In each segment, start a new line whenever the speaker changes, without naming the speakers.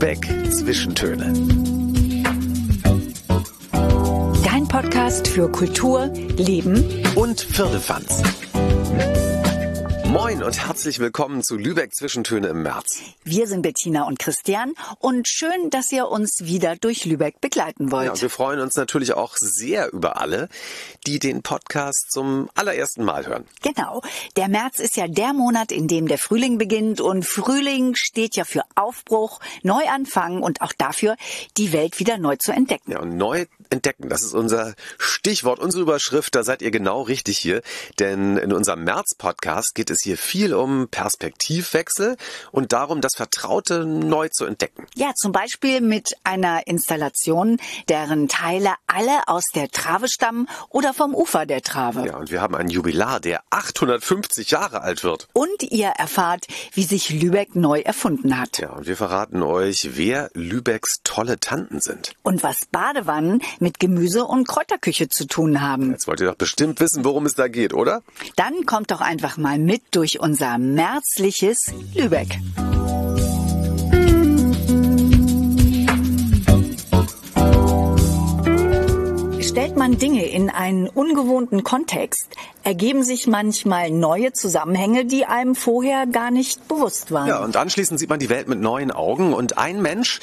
Lübeck Zwischentöne.
Dein Podcast für Kultur, Leben
Und Firlefanz. Moin und herzlich willkommen zu Lübeck Zwischentöne im März.
Wir sind Bettina und Christian und schön, dass ihr uns wieder durch Lübeck begleiten wollt.
Ja, wir freuen uns natürlich auch sehr über alle, die den Podcast zum allerersten Mal hören.
Genau. Der März ist ja der Monat, in dem der Frühling beginnt und Frühling steht ja für Aufbruch, Neuanfang und auch dafür, die Welt wieder neu zu entdecken.
Ja, und neu entdecken, das ist unser Stichwort, unsere Überschrift, da seid ihr genau richtig hier, denn in unserem März-Podcast geht es hier viel um Perspektivwechsel und darum, das Vertraute neu zu entdecken.
Ja, zum Beispiel mit einer Installation, deren Teile alle aus der Trave stammen oder vom Ufer der Trave.
Ja, und wir haben einen Jubilar, der 850 Jahre alt wird.
Und ihr erfahrt, wie sich Lübeck neu erfunden hat.
Ja, und wir verraten euch, wer Lübecks tolle Tanten sind.
Und was Badewannen mit Gemüse- und Kräuterküche zu tun haben.
Jetzt wollt ihr doch bestimmt wissen, worum es da geht, oder?
Dann kommt doch einfach mal mit durch unser märzliches Lübeck. Stellt man Dinge in einen ungewohnten Kontext, ergeben sich manchmal neue Zusammenhänge, die einem vorher gar nicht bewusst waren.
Ja, und anschließend sieht man die Welt mit neuen Augen und ein Mensch,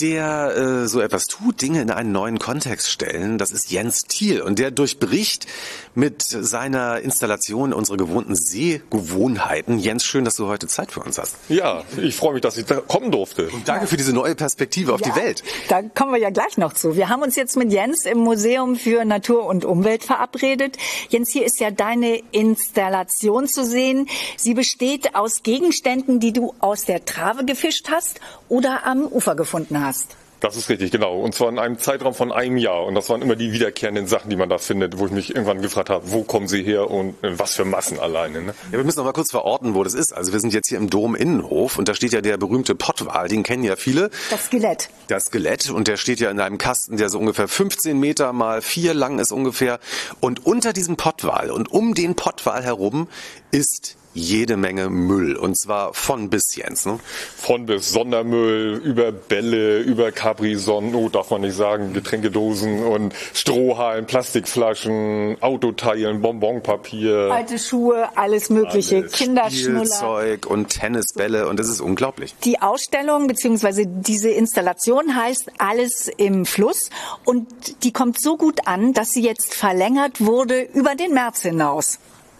der äh, so etwas tut, Dinge in einen neuen Kontext stellen, das ist Jens Thiel und der durchbricht mit seiner Installation unsere gewohnten Sehgewohnheiten. Jens, schön, dass du heute Zeit für uns hast.
Ja, ich freue mich, dass ich da kommen durfte.
Und danke für diese neue Perspektive auf
Ja,
die Welt.
Da kommen wir ja gleich noch zu. Wir haben uns jetzt mit Jens im Museum für Natur und Umwelt verabredet. Jens, hier ist ja deine Installation zu sehen. Sie besteht aus Gegenständen, die du aus der Trave gefischt hast oder am Ufer gefunden hast.
Das ist richtig, genau. Und zwar in einem Zeitraum von einem Jahr. Und das waren immer die wiederkehrenden Sachen, die man da findet, wo ich mich irgendwann gefragt habe, wo kommen sie her und äh, was für Massen alleine. Ne?
Ja, wir müssen noch mal kurz verorten, wo das ist. Also wir sind jetzt hier im Dom Innenhof und da steht ja der berühmte Pottwal, den kennen ja viele.
Das Skelett.
Das Skelett und der steht ja in einem Kasten, der so ungefähr 15 Meter mal 4 lang ist ungefähr. Und unter diesem Pottwal und um den Pottwal herum ist jede Menge Müll und zwar von bis Jens. Ne?
Von bis Sondermüll, über Bälle, über Capri-Sonnen, oh, darf man nicht sagen, Getränkedosen und Strohhalmen, Plastikflaschen, Autoteilen, Bonbonpapier.
Alte Schuhe, alles Mögliche,
Alles
Kinderschnuller.
Spielzeug und Tennisbälle und das ist unglaublich.
Die Ausstellung bzw. diese Installation heißt Alles im Fluss und die kommt so gut an, dass sie jetzt verlängert wurde über den März hinaus.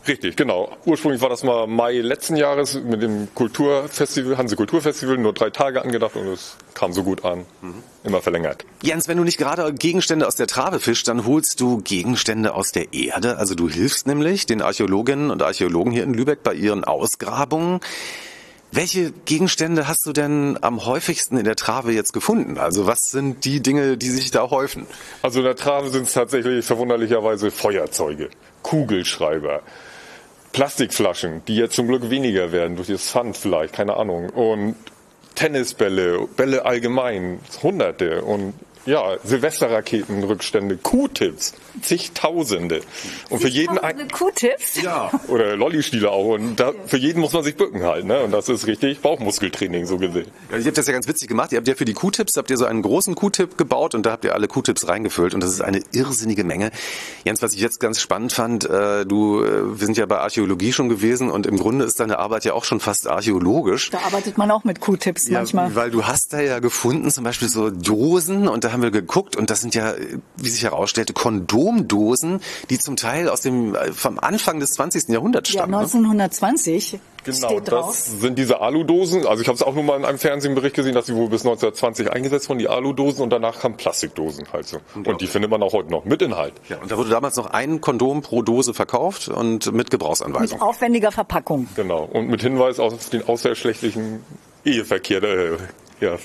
Richtig, genau. Ursprünglich war das mal Mai letzten Jahres mit dem Kulturfestival, Hanse Kulturfestival, nur drei Tage angedacht und es kam so gut an. Immer verlängert.
Jens, wenn du nicht gerade Gegenstände aus der Trave fischst, dann holst du Gegenstände aus der Erde. Also du hilfst nämlich den Archäologinnen und Archäologen hier in Lübeck bei ihren Ausgrabungen. Welche Gegenstände hast du denn am häufigsten in der Trave jetzt gefunden? Also was sind die Dinge, die sich da häufen?
Also in der Trave sind es tatsächlich verwunderlicherweise Feuerzeuge, Kugelschreiber, Plastikflaschen, die jetzt zum Glück weniger werden durch das Pfand vielleicht, keine Ahnung. Und Tennisbälle, Bälle allgemein, hunderte. Und ja, Silvesterraketenrückstände, Q-Tips, zigtausende. Und für jeden ein,
Tausende Q-Tips.
Ja.
oder Lollistiele auch. Und da, für jeden muss man sich bücken halt, ne? Und das ist richtig Bauchmuskeltraining, so gesehen.
Ja, ihr habt das ja ganz witzig gemacht. Ihr habt ja für die Q-Tips, habt ihr so einen großen Q-Tip gebaut und da habt ihr alle Q-Tips reingefüllt und das ist eine irrsinnige Menge. Jens, was ich jetzt ganz spannend fand, äh, du, äh, wir sind ja bei Archäologie schon gewesen und im Grunde ist deine Arbeit ja auch schon fast archäologisch.
Da arbeitet man auch mit Q-Tips manchmal.
Weil du hast da ja gefunden, zum Beispiel so Dosen und da haben wir geguckt und das sind ja, wie sich herausstellte, Kondomdosen, die zum Teil aus dem, äh, vom Anfang des 20. Jahrhunderts
Ja,
stammen. ne?
1920
Genau,
steht drauf.
das sind diese Aludosen. Also ich habe es auch nur mal in einem Fernsehbericht gesehen, dass sie wohl bis 1920 eingesetzt wurden, die Aludosen, und danach kamen Plastikdosen halt so. Und die findet man auch heute noch mit Inhalt.
Ja, und da wurde damals noch ein Kondom pro Dose verkauft und mit Gebrauchsanweisung.
Mit aufwendiger Verpackung.
Genau. Und mit Hinweis auf den außerschlechtlichen Eheverkehr. Äh, ja,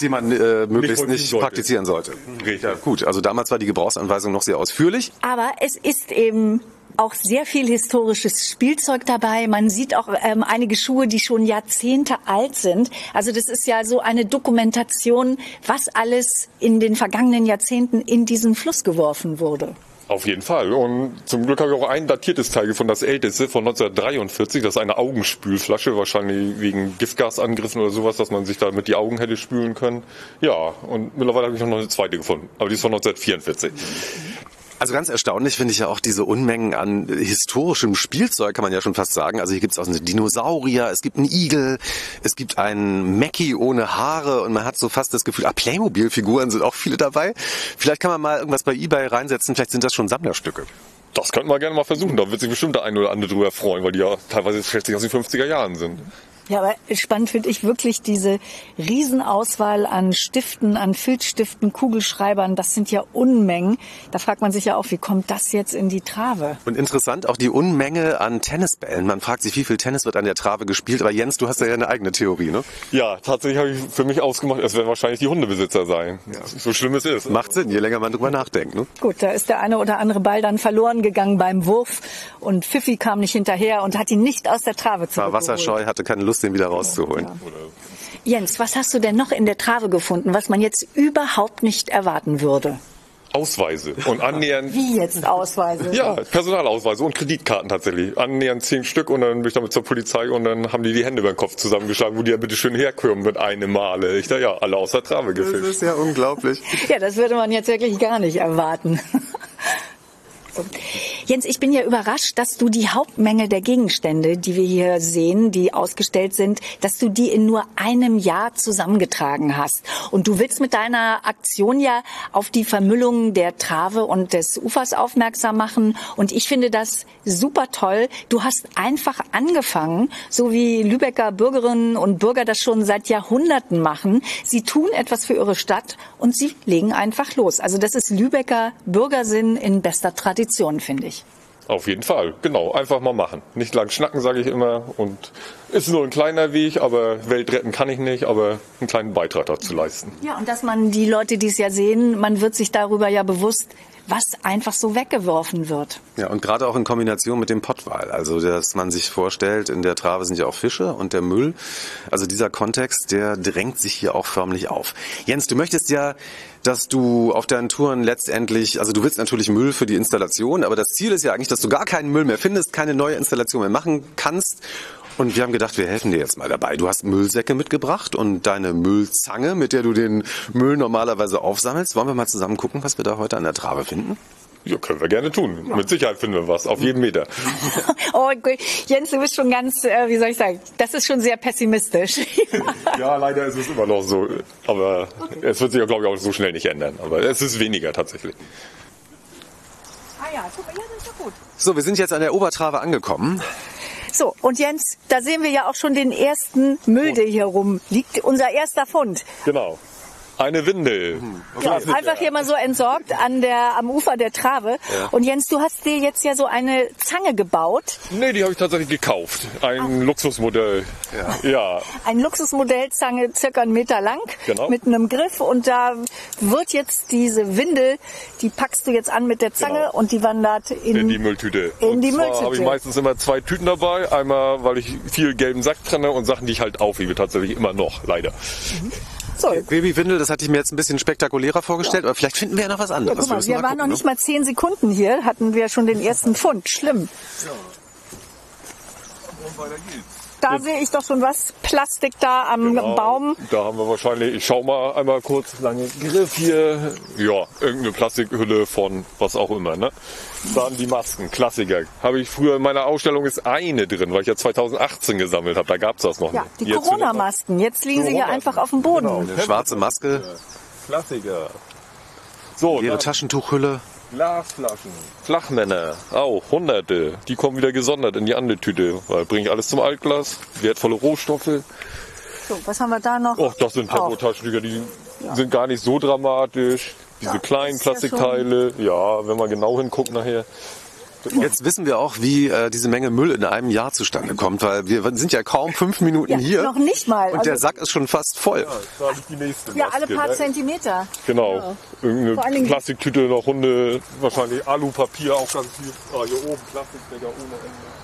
die man äh, möglichst nicht
sollte.
praktizieren sollte.
Richtig.
Ja, gut, also damals war die Gebrauchsanweisung noch sehr ausführlich.
Aber es ist eben auch sehr viel historisches Spielzeug dabei. Man sieht auch ähm, einige Schuhe, die schon Jahrzehnte alt sind. Also das ist ja so eine Dokumentation, was alles in den vergangenen Jahrzehnten in diesen Fluss geworfen wurde.
Auf jeden Fall. Und zum Glück habe ich auch ein datiertes Teil gefunden, das älteste von 1943. Das ist eine Augenspülflasche, wahrscheinlich wegen Giftgasangriffen oder sowas, dass man sich damit die Augen hätte spülen können. Ja, und mittlerweile habe ich noch eine zweite gefunden. Aber die ist von 1944.
Also ganz erstaunlich finde ich ja auch diese Unmengen an historischem Spielzeug, kann man ja schon fast sagen. Also hier gibt es auch einen Dinosaurier, es gibt einen Igel, es gibt einen Mackie ohne Haare und man hat so fast das Gefühl, ah, Playmobil-Figuren sind auch viele dabei. Vielleicht kann man mal irgendwas bei Ebay reinsetzen, vielleicht sind das schon Sammlerstücke.
Das könnten wir gerne mal versuchen. Da wird sich bestimmt der eine oder andere drüber freuen, weil die ja teilweise schätzlich aus den 50er Jahren sind.
Ja, aber spannend finde ich wirklich diese Riesenauswahl an Stiften, an Filzstiften, Kugelschreibern. Das sind ja Unmengen. Da fragt man sich ja auch, wie kommt das jetzt in die Trave?
Und interessant auch die Unmenge an Tennisbällen. Man fragt sich, wie viel Tennis wird an der Trave gespielt. Aber Jens, du hast ja eine eigene Theorie, ne?
Ja, tatsächlich habe ich für mich ausgemacht, es werden wahrscheinlich die Hundebesitzer sein. Ja. So schlimm es ist.
Macht Sinn, je länger man drüber nachdenkt, ne?
Gut, da ist der eine oder andere Ball dann verloren gegangen beim Wurf und Pfiffi kam nicht hinterher und hat ihn nicht aus der Trave zurückgeholt.
War wasserscheu, hatte keine Lust, den wieder rauszuholen. Ja.
Jens, was hast du denn noch in der Trave gefunden, was man jetzt überhaupt nicht erwarten würde?
Ausweise und annähernd.
Wie jetzt Ausweise?
Ja, Personalausweise und Kreditkarten tatsächlich. Annähernd zehn Stück und dann bin ich damit zur Polizei und dann haben die die Hände über den Kopf zusammengeschlagen, wo die ja bitte schön herkommen mit einem Male. Ich da ja, alle aus der Trave gefischt.
Das ist ja unglaublich.
Ja, das würde man jetzt wirklich gar nicht erwarten. Jens, ich bin ja überrascht, dass du die Hauptmenge der Gegenstände, die wir hier sehen, die ausgestellt sind, dass du die in nur einem Jahr zusammengetragen hast. Und du willst mit deiner Aktion ja auf die Vermüllung der Trave und des Ufers aufmerksam machen. Und ich finde das super toll. Du hast einfach angefangen, so wie Lübecker Bürgerinnen und Bürger das schon seit Jahrhunderten machen. Sie tun etwas für ihre Stadt und sie legen einfach los. Also das ist Lübecker Bürgersinn in bester Tradition, finde ich.
Auf jeden Fall, genau. Einfach mal machen. Nicht lang schnacken, sage ich immer. Und ist nur ein kleiner Weg, aber Welt retten kann ich nicht, aber einen kleinen Beitrag dazu leisten.
Ja, und dass man die Leute, die es ja sehen, man wird sich darüber ja bewusst, was einfach so weggeworfen wird.
Ja, und gerade auch in Kombination mit dem Pottwal. Also, dass man sich vorstellt, in der Trave sind ja auch Fische und der Müll. Also dieser Kontext, der drängt sich hier auch förmlich auf. Jens, du möchtest ja, dass du auf deinen Touren letztendlich, also du willst natürlich Müll für die Installation, aber das Ziel ist ja eigentlich, dass du gar keinen Müll mehr findest, keine neue Installation mehr machen kannst und wir haben gedacht, wir helfen dir jetzt mal dabei. Du hast Müllsäcke mitgebracht und deine Müllzange, mit der du den Müll normalerweise aufsammelst. Wollen wir mal zusammen gucken, was wir da heute an der Trave finden?
Ja, können wir gerne tun. Ja. Mit Sicherheit finden wir was, auf jeden Meter.
oh, Jens, du bist schon ganz, äh, wie soll ich sagen, das ist schon sehr pessimistisch.
ja, leider ist es immer noch so. Aber okay. es wird sich ja, glaube ich, auch so schnell nicht ändern. Aber es ist weniger tatsächlich.
Ah ja, super, ja, das ist ja gut.
So, wir sind jetzt an der Obertrave angekommen.
So, und Jens, da sehen wir ja auch schon den ersten Müll, der hier rumliegt. Unser erster Fund.
Genau. Eine Windel.
Mhm. Ja, einfach hier mal so entsorgt an der, am Ufer der Trave. Ja. Und Jens, du hast dir jetzt ja so eine Zange gebaut.
Nee, die habe ich tatsächlich gekauft. Ein ah. Luxusmodell. Ja. ja.
Ein Luxusmodell, Zange circa einen Meter lang. Genau. Mit einem Griff. Und da wird jetzt diese Windel, die packst du jetzt an mit der Zange genau. und die wandert in,
in die Mülltüte.
In und die Mülltüte.
habe ich meistens immer zwei Tüten dabei. Einmal, weil ich viel gelben Sack trenne und Sachen, die ich halt aufhebe. Tatsächlich immer noch, leider. Mhm.
So. Babywindel, das hatte ich mir jetzt ein bisschen spektakulärer vorgestellt, ja. aber vielleicht finden wir ja noch was anderes.
Ja, mal, wir, waren gucken, noch nicht ne? mal zehn Sekunden hier, hatten wir schon den ersten Fund. Schlimm. Ja. Und weiter geht's. Da sehe ich doch schon was. Plastik da am genau, Baum.
Da haben wir wahrscheinlich, ich schau mal einmal kurz, lange Griff hier. Ja, irgendeine Plastikhülle von was auch immer. Ne? Dann die Masken, Klassiker. Habe ich früher in meiner Ausstellung ist eine drin, weil ich ja 2018 gesammelt habe. Da gab es das noch
ja, nicht. Die Corona-Masken. Jetzt liegen sie hier einfach auf dem Boden. Genau,
eine schwarze Maske.
Klassiker.
So, ihre Taschentuchhülle.
Glasflaschen, Flachmänner, auch hunderte. Die kommen wieder gesondert in die andere Tüte, weil bringe ich alles zum Altglas, wertvolle Rohstoffe.
So, was haben wir da noch?
Och, das sind Tempotaschentücher, die ja. sind gar nicht so dramatisch. Diese ja, kleinen Plastikteile, ja, ja, wenn man genau hinguckt nachher,
Jetzt wissen wir auch, wie äh, diese Menge Müll in einem Jahr zustande kommt, weil wir sind ja kaum fünf Minuten
ja,
hier.
Noch nicht mal.
Und also der Sack ist schon fast voll. Ja,
da die nächste ja alle paar ne? Zentimeter.
Genau. Ja. Irgendeine Plastiktüte, noch Hunde, wahrscheinlich Alupapier, auch ganz viel. Ah, hier oben Plastikbecher ohne Ende.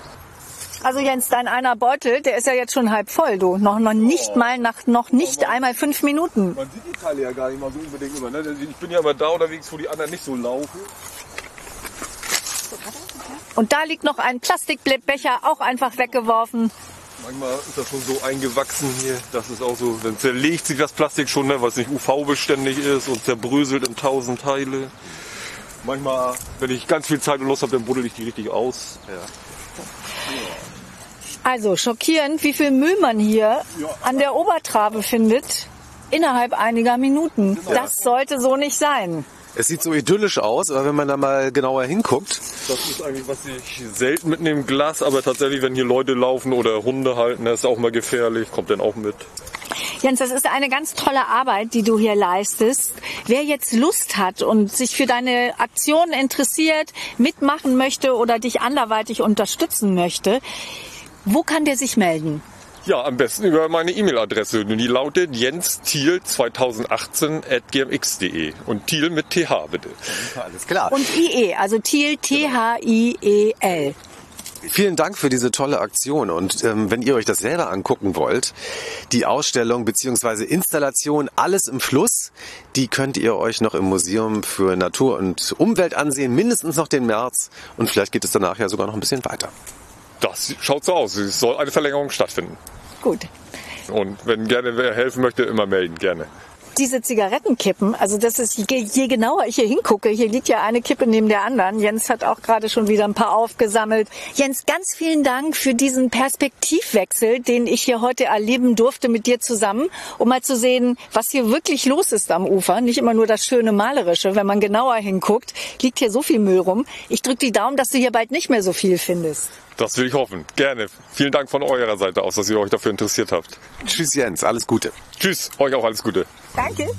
Also Jens, dein einer Beutel, der ist ja jetzt schon halb voll, du. Noch, noch nicht oh. mal nach noch nicht man, einmal fünf Minuten.
Man sieht die Teile ja gar nicht mal so unbedingt immer. Ne? Ich bin ja immer da unterwegs, wo die anderen nicht so laufen.
Und da liegt noch ein Plastikbecher, auch einfach weggeworfen.
Manchmal ist das schon so eingewachsen hier. Das ist auch so, dann zerlegt sich das Plastik schon, ne, weil es nicht UV-beständig ist und zerbröselt in tausend Teile. Manchmal, wenn ich ganz viel Zeit und Lust habe, dann buddel ich die richtig aus. Ja.
Also schockierend, wie viel Müll man hier an der Obertrabe findet innerhalb einiger Minuten. Das sollte so nicht sein.
Es sieht so idyllisch aus, aber wenn man da mal genauer hinguckt.
Das ist eigentlich, was ich selten mitnehme, Glas, aber tatsächlich, wenn hier Leute laufen oder Hunde halten, das ist auch mal gefährlich, kommt dann auch mit.
Jens, das ist eine ganz tolle Arbeit, die du hier leistest. Wer jetzt Lust hat und sich für deine Aktion interessiert, mitmachen möchte oder dich anderweitig unterstützen möchte, wo kann der sich melden?
Ja, am besten über meine E-Mail-Adresse. Die lautet jenstiel2018 at gmx.de. Und Thiel mit TH, bitte.
Alles klar.
Und IE, also Thiel, T-H-I-E-L.
Vielen Dank für diese tolle Aktion. Und ähm, wenn ihr euch das selber angucken wollt, die Ausstellung bzw. Installation Alles im Fluss, die könnt ihr euch noch im Museum für Natur und Umwelt ansehen, mindestens noch den März. Und vielleicht geht es danach ja sogar noch ein bisschen weiter.
Das schaut so aus. Es soll eine Verlängerung stattfinden.
Gut.
Und wenn gerne wer helfen möchte, immer melden, gerne.
Diese Zigarettenkippen, also das ist, je, je genauer ich hier hingucke, hier liegt ja eine Kippe neben der anderen. Jens hat auch gerade schon wieder ein paar aufgesammelt. Jens, ganz vielen Dank für diesen Perspektivwechsel, den ich hier heute erleben durfte mit dir zusammen, um mal zu sehen, was hier wirklich los ist am Ufer. Nicht immer nur das schöne Malerische. Wenn man genauer hinguckt, liegt hier so viel Müll rum. Ich drücke die Daumen, dass du hier bald nicht mehr so viel findest.
Das will ich hoffen. Gerne. Vielen Dank von eurer Seite aus, dass ihr euch dafür interessiert habt.
Tschüss Jens, alles Gute.
Tschüss, euch auch alles Gute.
Danke.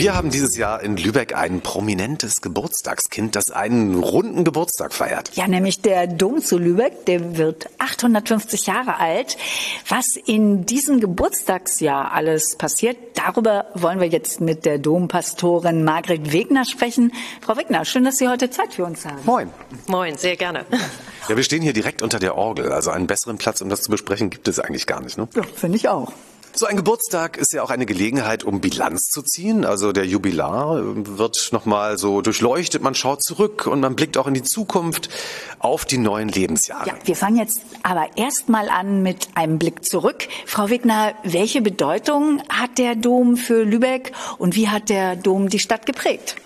Wir haben dieses Jahr in Lübeck ein prominentes Geburtstagskind, das einen runden Geburtstag feiert.
Ja, nämlich der Dom zu Lübeck, der wird 850 Jahre alt. Was in diesem Geburtstagsjahr alles passiert, darüber wollen wir jetzt mit der Dompastorin Margret Wegner sprechen. Frau Wegner, schön, dass Sie heute Zeit für uns haben.
Moin.
Moin, sehr gerne.
Ja, wir stehen hier direkt unter der Orgel. Also einen besseren Platz, um das zu besprechen, gibt es eigentlich gar nicht. Ne?
Ja, finde ich auch.
So ein Geburtstag ist ja auch eine Gelegenheit, um Bilanz zu ziehen. Also der Jubilar wird nochmal so durchleuchtet, man schaut zurück und man blickt auch in die Zukunft auf die neuen Lebensjahre.
Ja, wir fangen jetzt aber erstmal an mit einem Blick zurück. Frau Wigner, welche Bedeutung hat der Dom für Lübeck und wie hat der Dom die Stadt geprägt?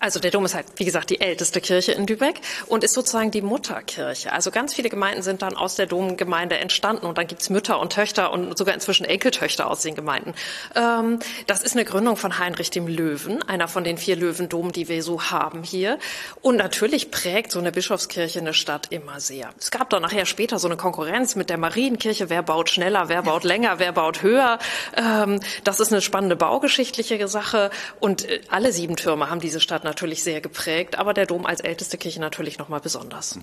Also der Dom ist halt, wie gesagt, die älteste Kirche in Lübeck und ist sozusagen die Mutterkirche. Also ganz viele Gemeinden sind dann aus der Domgemeinde entstanden und dann gibt's Mütter und Töchter und sogar inzwischen Enkeltöchter aus den Gemeinden. Ähm, das ist eine Gründung von Heinrich dem Löwen, einer von den vier Löwendomen, die wir so haben hier. Und natürlich prägt so eine Bischofskirche eine Stadt immer sehr. Es gab dann nachher später so eine Konkurrenz mit der Marienkirche. Wer baut schneller, wer baut länger, wer baut höher? Ähm, das ist eine spannende baugeschichtliche Sache und äh, alle sieben Türme haben diese Stadt natürlich sehr geprägt, aber der Dom als älteste Kirche natürlich noch mal besonders.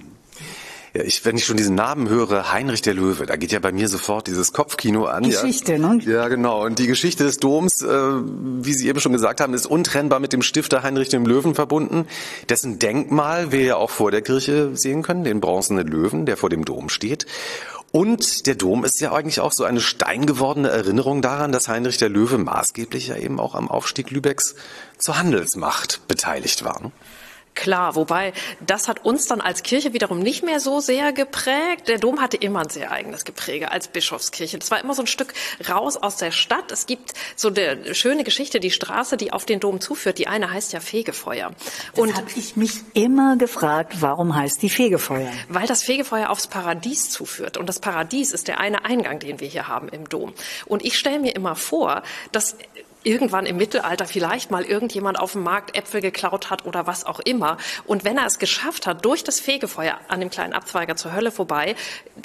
Ja, ich, wenn ich schon diesen Namen höre, Heinrich der Löwe, da geht ja bei mir sofort dieses Kopfkino an.
Geschichte,
ja.
ne?
Ja, genau. Und die Geschichte des Doms, äh, wie Sie eben schon gesagt haben, ist untrennbar mit dem Stifter Heinrich dem Löwen verbunden, dessen Denkmal wir ja auch vor der Kirche sehen können, den bronzenen Löwen, der vor dem Dom steht. Und der Dom ist ja eigentlich auch so eine steingewordene Erinnerung daran, dass Heinrich der Löwe maßgeblich ja eben auch am Aufstieg Lübecks zur Handelsmacht beteiligt war.
Klar, wobei das hat uns dann als Kirche wiederum nicht mehr so sehr geprägt. Der Dom hatte immer ein sehr eigenes Gepräge als Bischofskirche. Das war immer so ein Stück raus aus der Stadt. Es gibt so eine schöne Geschichte, die Straße, die auf den Dom zuführt. Die eine heißt ja Fegefeuer.
Und habe ich mich immer gefragt, warum heißt die Fegefeuer?
Weil das Fegefeuer aufs Paradies zuführt. Und das Paradies ist der eine Eingang, den wir hier haben im Dom. Und ich stelle mir immer vor, dass irgendwann im Mittelalter vielleicht mal irgendjemand auf dem Markt Äpfel geklaut hat oder was auch immer. Und wenn er es geschafft hat, durch das Fegefeuer an dem kleinen Abzweiger zur Hölle vorbei,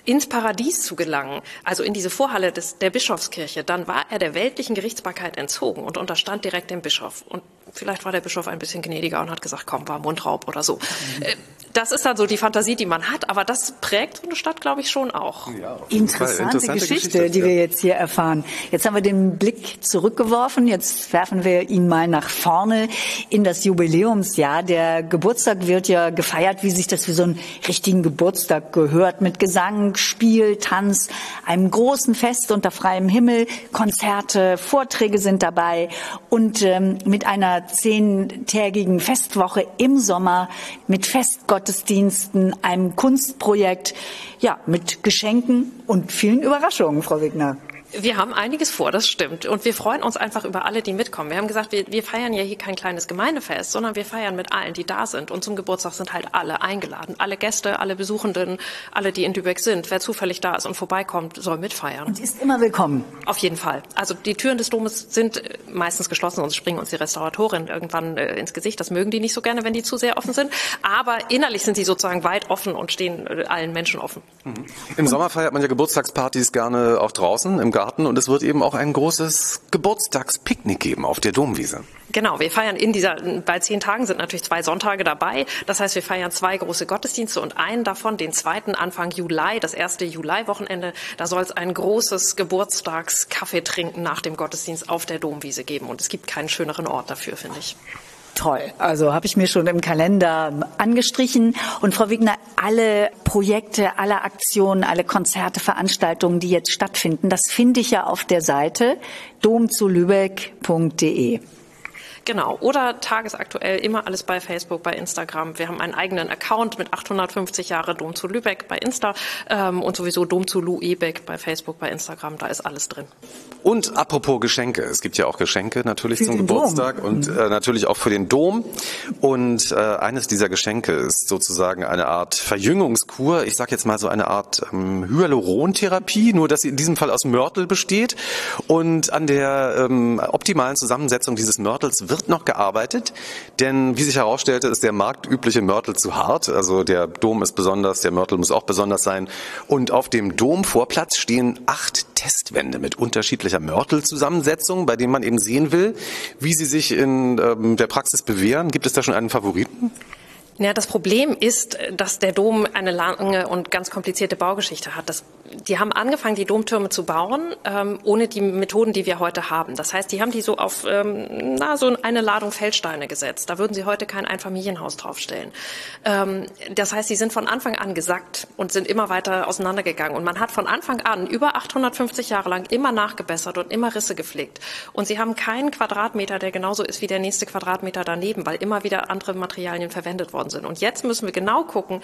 ins Paradies zu gelangen, also in diese Vorhalle des, der Bischofskirche, dann war er der weltlichen Gerichtsbarkeit entzogen und unterstand direkt dem Bischof. Und vielleicht war der Bischof ein bisschen gnädiger und hat gesagt, komm, war Mundraub oder so. Äh, Das ist dann so die Fantasie, die man hat, aber das prägt so eine Stadt, glaube ich, schon auch.
Interessante, Geschichte, die wir jetzt hier erfahren. Jetzt haben wir den Blick zurückgeworfen Jetzt werfen wir ihn mal nach vorne in das Jubiläumsjahr. Der Geburtstag wird ja gefeiert, wie sich das für so einen richtigen Geburtstag gehört, mit Gesang, Spiel, Tanz, einem großen Fest unter freiem Himmel, Konzerte, Vorträge sind dabei und ähm, mit einer zehntägigen Festwoche im Sommer, mit Festgottesdiensten, einem Kunstprojekt, ja, mit Geschenken und vielen Überraschungen, Frau Wigner.
Wir haben einiges vor, das stimmt. Und wir freuen uns einfach über alle, die mitkommen. Wir haben gesagt, wir, wir, feiern ja hier kein kleines Gemeindefest, sondern wir feiern mit allen, die da sind. Und zum Geburtstag sind halt alle eingeladen. Alle Gäste, alle Besuchenden, alle, die in Lübeck sind. Wer zufällig da ist und vorbeikommt, soll mitfeiern.
Und ist immer willkommen.
Auf jeden Fall. Also die Türen des Domes sind äh, meistens geschlossen, sonst springen uns die Restauratorinnen irgendwann äh, ins Gesicht. Das mögen die nicht so gerne, wenn die zu sehr offen sind. Aber innerlich sind sie sozusagen weit offen und stehen äh, allen Menschen offen.
Mhm. Im Sommer feiert man ja Geburtstagspartys gerne auch draußen im Garten und es wird eben auch ein großes Geburtstagspicknick geben auf der Domwiese.
Genau, wir feiern in dieser, bei zehn Tagen sind natürlich zwei Sonntage dabei. Das heißt, wir feiern zwei große Gottesdienste und einen davon, den zweiten Anfang Juli, das erste Juli-Wochenende, da soll es ein großes Geburtstagskaffeetrinken nach dem Gottesdienst auf der Domwiese geben. Und es gibt keinen schöneren Ort dafür, finde ich.
Toll. Also habe ich mir schon im Kalender angestrichen. Und Frau Wigner, alle Projekte, alle Aktionen, alle Konzerte, Veranstaltungen, die jetzt stattfinden, das finde ich ja auf der Seite domzulübeck.de.
Genau. Oder tagesaktuell immer alles bei Facebook, bei Instagram. Wir haben einen eigenen Account mit 850 Jahre Dom zu Lübeck bei Insta ähm, und sowieso Dom zu Luebeck bei Facebook, bei Instagram. Da ist alles drin.
Und apropos Geschenke. Es gibt ja auch Geschenke natürlich für zum Geburtstag Dom. und äh, natürlich auch für den Dom. Und äh, eines dieser Geschenke ist sozusagen eine Art Verjüngungskur. Ich sage jetzt mal so eine Art ähm, Hyalurontherapie, nur dass sie in diesem Fall aus Mörtel besteht. Und an der ähm, optimalen Zusammensetzung dieses Mörtels wird noch gearbeitet, denn wie sich herausstellte, ist der marktübliche Mörtel zu hart. Also der Dom ist besonders, der Mörtel muss auch besonders sein. Und auf dem Domvorplatz stehen acht Testwände mit unterschiedlicher Mörtelzusammensetzung, bei denen man eben sehen will, wie sie sich in ähm, der Praxis bewähren. Gibt es da schon einen Favoriten?
Ja, das Problem ist, dass der Dom eine lange und ganz komplizierte Baugeschichte hat. Das, die haben angefangen, die Domtürme zu bauen, ähm, ohne die Methoden, die wir heute haben. Das heißt, die haben die so auf ähm, na, so eine Ladung Feldsteine gesetzt. Da würden sie heute kein Einfamilienhaus draufstellen. Ähm, das heißt, sie sind von Anfang an gesackt und sind immer weiter auseinandergegangen. Und man hat von Anfang an über 850 Jahre lang immer nachgebessert und immer Risse gepflegt. Und sie haben keinen Quadratmeter, der genauso ist wie der nächste Quadratmeter daneben, weil immer wieder andere Materialien verwendet worden sind. Und jetzt müssen wir genau gucken,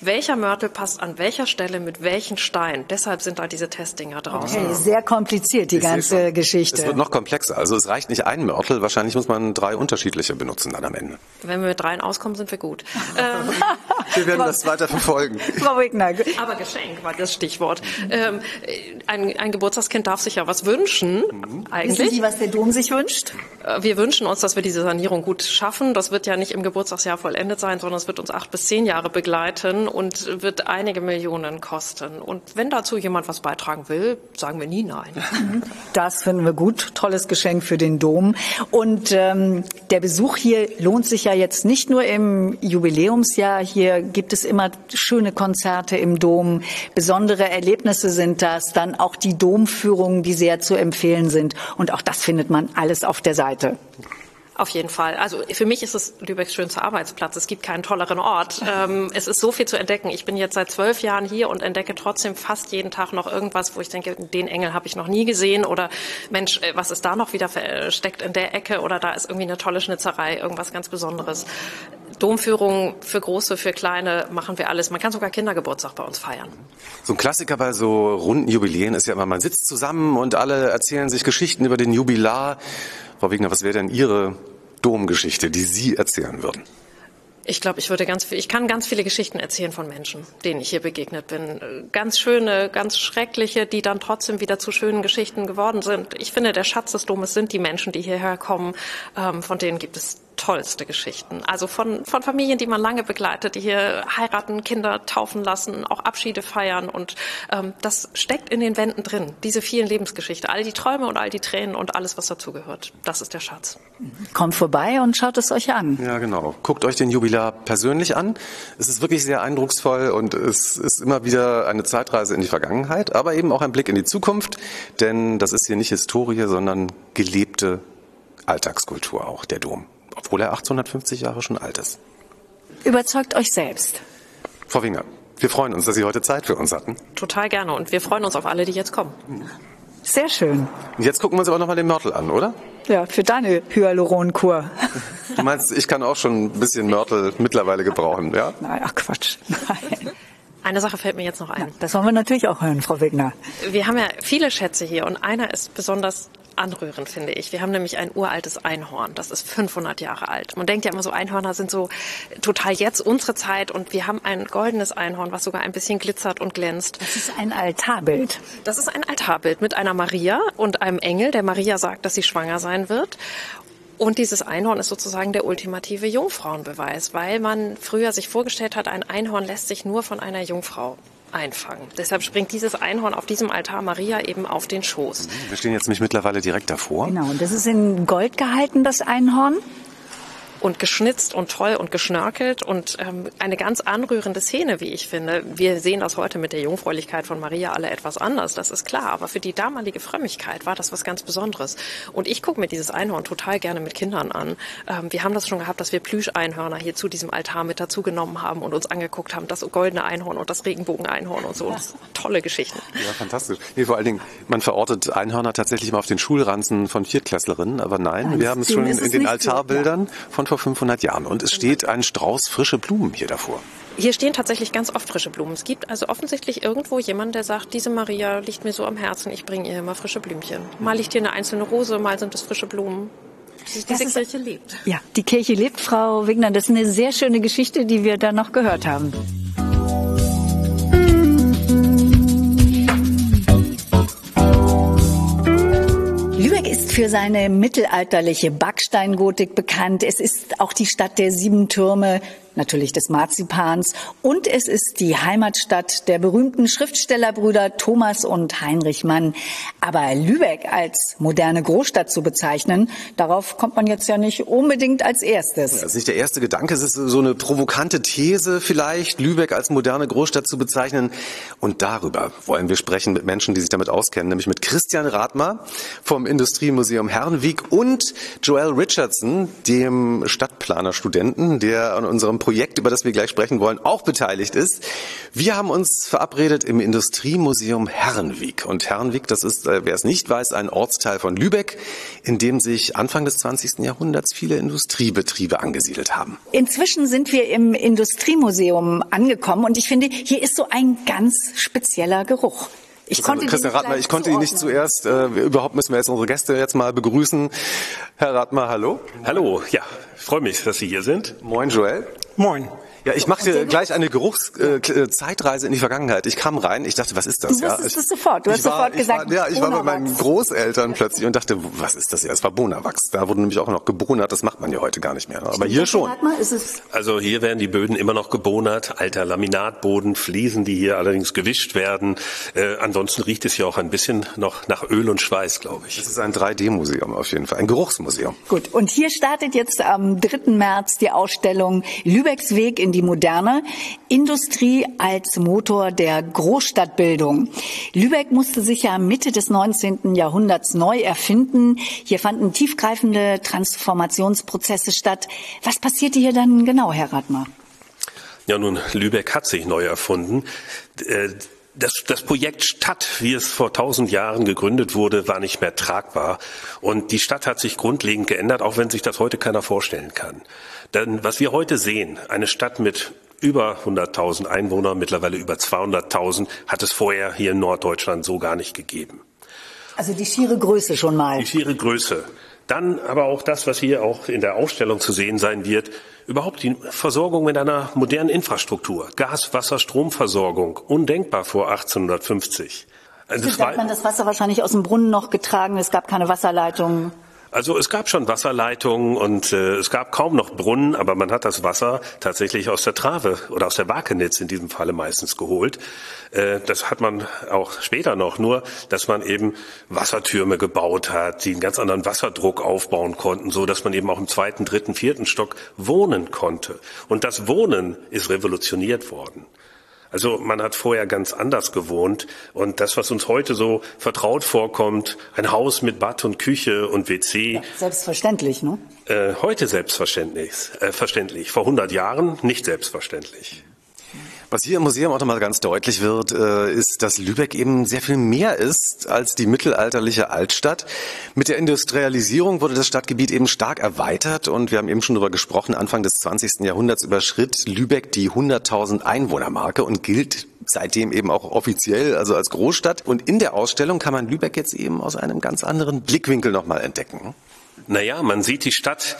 welcher Mörtel passt an welcher Stelle mit welchen Stein. Deshalb sind da diese Testdinger draußen.
Okay, sehr kompliziert, die ich ganze Geschichte.
Es wird noch komplexer. Also es reicht nicht ein Mörtel, wahrscheinlich muss man drei unterschiedliche benutzen dann am Ende.
Wenn wir mit dreien auskommen, sind wir gut.
Ähm, wir werden das weiter verfolgen.
Frau Wigner. Aber Geschenk war das Stichwort. Ähm, ein, ein, Geburtstagskind darf sich ja was wünschen, mhm. eigentlich.
Wissen Sie, was der Dom sich wünscht?
Äh, wir wünschen uns, dass wir diese Sanierung gut schaffen. Das wird ja nicht im Geburtstagsjahr vollendet sein, sondern es wird uns acht bis zehn Jahre begleiten und wird einige Millionen kosten. Und wenn dazu jemand was beitragen will, sagen wir nie nein.
Das finden wir gut. Tolles Geschenk für den Dom. Und ähm, der Besuch hier lohnt sich ja jetzt nicht nur im Jubiläumsjahr. Hier gibt es immer schöne Konzerte im Dom. Besondere Erlebnisse sind das. Dann auch die Domführungen, die sehr zu empfehlen sind. Und auch das findet man alles auf der Seite.
Auf jeden Fall. Also für mich ist es Lübecks schönster Arbeitsplatz. Es gibt keinen tolleren Ort. Ähm, es ist so viel zu entdecken. Ich bin jetzt seit zwölf Jahren hier und entdecke trotzdem fast jeden Tag noch irgendwas, wo ich denke, den Engel habe ich noch nie gesehen oder Mensch, äh, was ist da noch wieder versteckt in der Ecke oder da ist irgendwie eine tolle Schnitzerei, irgendwas ganz Besonderes. Domführungen für große, für kleine machen wir alles. Man kann sogar Kindergeburtstag bei uns feiern.
So ein Klassiker bei so runden Jubiläen ist ja immer, man sitzt zusammen und alle erzählen sich Geschichten über den Jubilar. Frau Wegner, was wäre denn Ihre Domgeschichte, die Sie erzählen würden?
Ich glaube, ich würde ganz, ich kann ganz viele Geschichten erzählen von Menschen, denen ich hier begegnet bin. Ganz schöne, ganz schreckliche, die dann trotzdem wieder zu schönen Geschichten geworden sind. Ich finde, der Schatz des Domes sind die Menschen, die hierher kommen. Ähm, von denen gibt es tollste Geschichten. Also von, von Familien, die man lange begleitet, die hier heiraten, Kinder taufen lassen, auch Abschiede feiern. Und ähm, das steckt in den Wänden drin, diese vielen Lebensgeschichten, all die Träume und all die Tränen und alles, was dazugehört. Das ist der Schatz.
Kommt vorbei und schaut es euch an.
Ja, genau. Guckt euch den Jubilar persönlich an. Es ist wirklich sehr eindrucksvoll und es ist immer wieder eine Zeitreise in die Vergangenheit, aber eben auch ein Blick in die Zukunft, denn das ist hier nicht Historie, sondern gelebte Alltagskultur auch, der Dom. Obwohl er 850 Jahre schon alt ist.
Überzeugt euch selbst.
Frau Winger, wir freuen uns, dass Sie heute Zeit für uns hatten.
Total gerne und wir freuen uns auf alle, die jetzt kommen.
Sehr schön.
Und jetzt gucken wir uns aber nochmal den Mörtel an, oder?
Ja, für deine Hyaluronkur.
Du meinst, ich kann auch schon ein bisschen Mörtel mittlerweile gebrauchen, ja?
Nein, ach Quatsch. Nein.
Eine Sache fällt mir jetzt noch ein.
Das wollen wir natürlich auch hören, Frau Wegner.
Wir haben ja viele Schätze hier und einer ist besonders anrührend, finde ich. Wir haben nämlich ein uraltes Einhorn. Das ist 500 Jahre alt. Man denkt ja immer so, Einhörner sind so total jetzt unsere Zeit und wir haben ein goldenes Einhorn, was sogar ein bisschen glitzert und glänzt.
Das ist ein Altarbild.
Das ist ein Altarbild mit einer Maria und einem Engel, der Maria sagt, dass sie schwanger sein wird. Und dieses Einhorn ist sozusagen der ultimative Jungfrauenbeweis, weil man früher sich vorgestellt hat, ein Einhorn lässt sich nur von einer Jungfrau einfangen. Deshalb springt dieses Einhorn auf diesem Altar Maria eben auf den Schoß.
Wir stehen jetzt nämlich mittlerweile direkt davor.
Genau, und das ist in Gold gehalten, das Einhorn
und geschnitzt und toll und geschnörkelt und ähm, eine ganz anrührende Szene, wie ich finde. Wir sehen das heute mit der Jungfräulichkeit von Maria alle etwas anders, das ist klar. Aber für die damalige Frömmigkeit war das was ganz Besonderes. Und ich gucke mir dieses Einhorn total gerne mit Kindern an. Ähm, wir haben das schon gehabt, dass wir Plüscheinhörner hier zu diesem Altar mit dazugenommen haben und uns angeguckt haben, das goldene Einhorn und das Regenbogeneinhorn und so. Ja. tolle Geschichten.
Ja, fantastisch. Nee, vor allen Dingen, man verortet Einhörner tatsächlich mal auf den Schulranzen von Viertklässlerinnen, aber nein, nein wir haben es schon in den Altarbildern so, ja. von vor 500 Jahren. Und es steht ein Strauß frische Blumen hier davor.
Hier stehen tatsächlich ganz oft frische Blumen. Es gibt also offensichtlich irgendwo jemanden, der sagt, diese Maria liegt mir so am Herzen, ich bringe ihr immer frische Blümchen. Mal liegt hier eine einzelne Rose, mal sind es frische Blumen.
Diese das Kirche ist, lebt. Ja, die Kirche lebt, Frau Wigner. Das ist eine sehr schöne Geschichte, die wir da noch gehört haben. Für seine mittelalterliche Backsteingotik bekannt. Es ist auch die Stadt der sieben Türme, natürlich des Marzipans. Und es ist die Heimatstadt der berühmten Schriftstellerbrüder Thomas und Heinrich Mann. Aber Lübeck als moderne Großstadt zu bezeichnen, darauf kommt man jetzt ja nicht unbedingt als erstes.
Das ist nicht der erste Gedanke, es ist so eine provokante These vielleicht, Lübeck als moderne Großstadt zu bezeichnen. Und darüber wollen wir sprechen mit Menschen, die sich damit auskennen, nämlich mit Christian Rathmer vom Industriemuseum Herrenweg und Joel Richardson, dem Stadtplanerstudenten, der an unserem Projekt, über das wir gleich sprechen wollen, auch beteiligt ist. Wir haben uns verabredet im Industriemuseum Herrenweg. Und Herrenweg, das ist, äh, wer es nicht weiß, ein Ortsteil von Lübeck, in dem sich Anfang des 20. Jahrhunderts viele Industriebetriebe angesiedelt haben.
Inzwischen sind wir im Industriemuseum angekommen und ich finde, hier ist so ein ganz spezieller Geruch.
Ich konnte Christian Radmer, ich konnte ihn nicht zuerst. Äh, überhaupt müssen wir jetzt unsere Gäste jetzt mal begrüßen. Herr Radmer, hallo.
Hallo, ja, ich freue mich, dass Sie hier sind.
Moin, Joel.
Moin.
Ja, ich machte gleich eine Geruchszeitreise äh, in die Vergangenheit. Ich kam rein, ich dachte, was ist das?
Du ja,
ich,
das sofort. Du hast war, sofort gesagt,
war, ja, ich war bei meinen Großeltern plötzlich und dachte, was ist das ja? Es war Bonawachs. Da wurde nämlich auch noch gebonert. Das macht man ja heute gar nicht mehr. Aber hier schon.
Also hier werden die Böden immer noch gebonert. Alter Laminatboden, Fliesen, die hier allerdings gewischt werden. Äh, ansonsten riecht es hier auch ein bisschen noch nach Öl und Schweiß, glaube ich.
Das ist ein 3D-Museum auf jeden Fall, ein Geruchsmuseum.
Gut. Und hier startet jetzt am 3. März die Ausstellung Lübecks Weg in die Moderne. Industrie als Motor der Großstadtbildung. Lübeck musste sich ja Mitte des 19. Jahrhunderts neu erfinden. Hier fanden tiefgreifende Transformationsprozesse statt. Was passierte hier dann genau, Herr Radmer?
Ja, nun, Lübeck hat sich neu erfunden. Das, das Projekt Stadt, wie es vor tausend Jahren gegründet wurde, war nicht mehr tragbar. Und die Stadt hat sich grundlegend geändert, auch wenn sich das heute keiner vorstellen kann. Denn was wir heute sehen, eine Stadt mit über 100.000 Einwohner, mittlerweile über 200.000, hat es vorher hier in Norddeutschland so gar nicht gegeben.
Also die schiere Größe schon mal.
Die schiere Größe. Dann aber auch das, was hier auch in der Ausstellung zu sehen sein wird, überhaupt die Versorgung mit einer modernen Infrastruktur. Gas, Wasser, Stromversorgung, undenkbar vor 1850.
Also hat man das Wasser wahrscheinlich aus dem Brunnen noch getragen, es gab keine Wasserleitungen.
Also es gab schon Wasserleitungen und äh, es gab kaum noch Brunnen, aber man hat das Wasser tatsächlich aus der Trave oder aus der Wakenitz in diesem Falle meistens geholt. Äh, das hat man auch später noch, nur dass man eben Wassertürme gebaut hat, die einen ganz anderen Wasserdruck aufbauen konnten, so dass man eben auch im zweiten, dritten, vierten Stock wohnen konnte. Und das Wohnen ist revolutioniert worden. Also man hat vorher ganz anders gewohnt und das, was uns heute so vertraut vorkommt, ein Haus mit Bad und Küche und WC. Ja,
selbstverständlich, ne?
Äh, heute selbstverständlich, äh, verständlich. Vor 100 Jahren nicht selbstverständlich.
Was hier im Museum auch nochmal ganz deutlich wird, äh, ist, dass Lübeck eben sehr viel mehr ist als die mittelalterliche Altstadt. Mit der Industrialisierung wurde das Stadtgebiet eben stark erweitert und wir haben eben schon darüber gesprochen, Anfang des 20. Jahrhunderts überschritt Lübeck die 100.000 Einwohnermarke und gilt seitdem eben auch offiziell, also als Großstadt. Und in der Ausstellung kann man Lübeck jetzt eben aus einem ganz anderen Blickwinkel nochmal entdecken.
Naja, man sieht die Stadt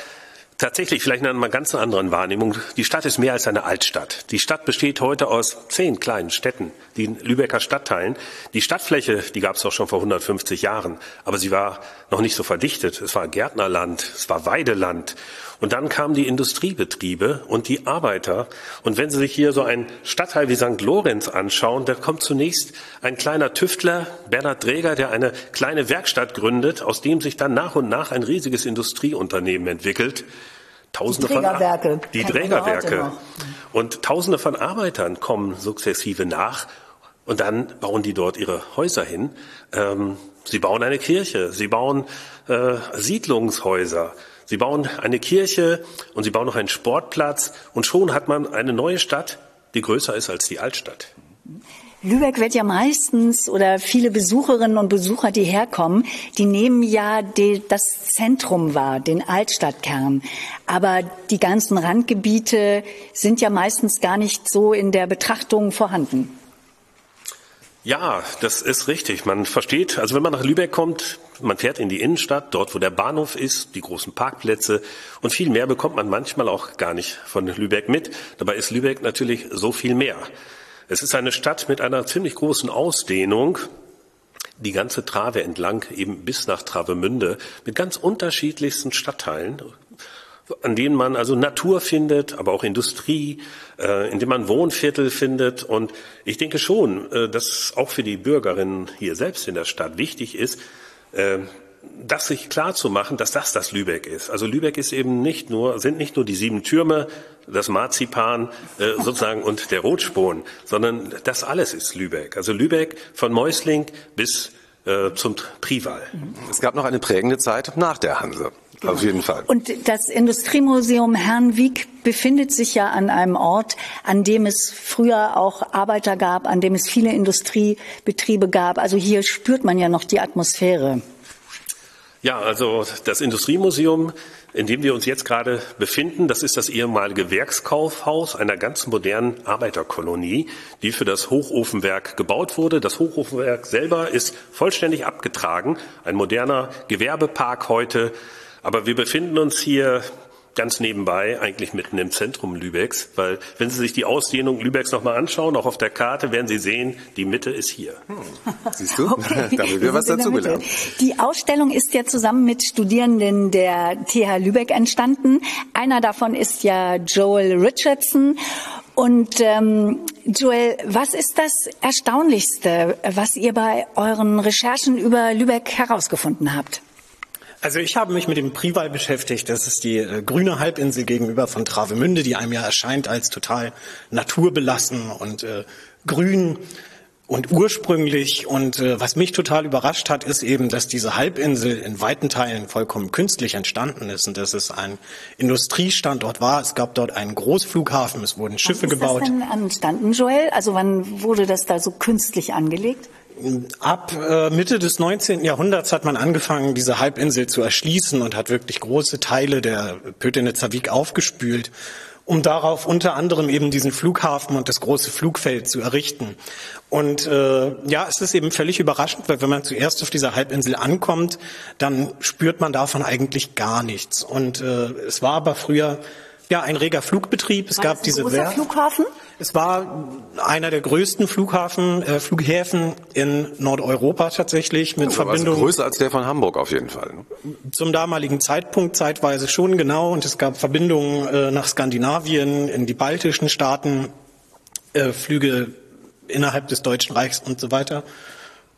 Tatsächlich, vielleicht in einer ganz anderen Wahrnehmung. Die Stadt ist mehr als eine Altstadt. Die Stadt besteht heute aus zehn kleinen Städten, den Lübecker Stadtteilen. Die Stadtfläche, die gab es auch schon vor 150 Jahren, aber sie war noch nicht so verdichtet. Es war Gärtnerland, es war Weideland. Und dann kamen die Industriebetriebe und die Arbeiter. Und wenn Sie sich hier so einen Stadtteil wie St. Lorenz anschauen, da kommt zunächst ein kleiner Tüftler, Bernhard Dräger, der eine kleine Werkstatt gründet, aus dem sich dann nach und nach ein riesiges Industrieunternehmen entwickelt.
Tausende die Trägerwerke.
Von, die Trägerwerke. Und Tausende von Arbeitern kommen sukzessive nach. Und dann bauen die dort ihre Häuser hin. Ähm, sie bauen eine Kirche, sie bauen äh, Siedlungshäuser. Sie bauen eine Kirche und sie bauen noch einen Sportplatz und schon hat man eine neue Stadt, die größer ist als die Altstadt.
Lübeck wird ja meistens oder viele Besucherinnen und Besucher, die herkommen, die nehmen ja die, das Zentrum wahr, den Altstadtkern. Aber die ganzen Randgebiete sind ja meistens gar nicht so in der Betrachtung vorhanden.
Ja, das ist richtig. Man versteht, also wenn man nach Lübeck kommt, man fährt in die Innenstadt, dort wo der Bahnhof ist, die großen Parkplätze und viel mehr bekommt man manchmal auch gar nicht von Lübeck mit. Dabei ist Lübeck natürlich so viel mehr. Es ist eine Stadt mit einer ziemlich großen Ausdehnung, die ganze Trave entlang, eben bis nach Travemünde, mit ganz unterschiedlichsten Stadtteilen, an denen man also Natur findet, aber auch Industrie, äh, in dem man Wohnviertel findet. Und ich denke schon, äh, dass auch für die Bürgerinnen hier selbst in der Stadt wichtig ist, äh, das sich klar zu machen, dass das das Lübeck ist. Also Lübeck ist eben nicht nur, sind nicht nur die sieben Türme, das Marzipan äh, sozusagen und der Rotspon, sondern das alles ist Lübeck. Also Lübeck von Mäusling bis äh, zum Prival.
Es gab noch eine prägende Zeit nach der Hanse. Genau. Auf jeden Fall.
Und das Industriemuseum Herrnwiek befindet sich ja an einem Ort, an dem es früher auch Arbeiter gab, an dem es viele Industriebetriebe gab. Also hier spürt man ja noch die Atmosphäre.
Ja, also das Industriemuseum, in dem wir uns jetzt gerade befinden, das ist das ehemalige Werkskaufhaus einer ganz modernen Arbeiterkolonie, die für das Hochofenwerk gebaut wurde. Das Hochofenwerk selber ist vollständig abgetragen, ein moderner Gewerbepark heute aber wir befinden uns hier ganz nebenbei, eigentlich mitten im Zentrum Lübecks, weil wenn Sie sich die Ausdehnung Lübecks nochmal anschauen, auch auf der Karte, werden Sie sehen, die Mitte ist hier. Hm.
Siehst du? Okay. da haben wir was dazugelernt.
Die Ausstellung ist ja zusammen mit Studierenden der TH Lübeck entstanden. Einer davon ist ja Joel Richardson. Und ähm, Joel, was ist das Erstaunlichste, was ihr bei euren Recherchen über Lübeck herausgefunden habt?
Also ich habe mich mit dem Prival beschäftigt. Das ist die äh, grüne Halbinsel gegenüber von Travemünde, die einem ja erscheint als total naturbelassen und äh, grün und ursprünglich. Und äh, was mich total überrascht hat, ist eben, dass diese Halbinsel in weiten Teilen vollkommen künstlich entstanden ist und dass es ein Industriestandort war. Es gab dort einen Großflughafen, es wurden Schiffe
wann
ist gebaut.
Was ist das denn entstanden, Joel? Also wann wurde das da so künstlich angelegt?
Ab äh, Mitte des 19. Jahrhunderts hat man angefangen, diese Halbinsel zu erschließen und hat wirklich große Teile der Pötenitzer Wieg aufgespült, um darauf unter anderem eben diesen Flughafen und das große Flugfeld zu errichten. Und äh, ja, es ist eben völlig überraschend, weil wenn man zuerst auf dieser Halbinsel ankommt, dann spürt man davon eigentlich gar nichts. Und äh, es war aber früher ja, ein reger Flugbetrieb. Es war gab diese
großer Flughafen?
Es war einer der größten Flughafen, äh, Flughäfen in Nordeuropa tatsächlich mit also Verbindung.
Also größer als der von Hamburg auf jeden Fall. Ne?
Zum damaligen Zeitpunkt zeitweise schon genau und es gab Verbindungen äh, nach Skandinavien, in die baltischen Staaten, äh, Flüge innerhalb des Deutschen Reichs und so weiter.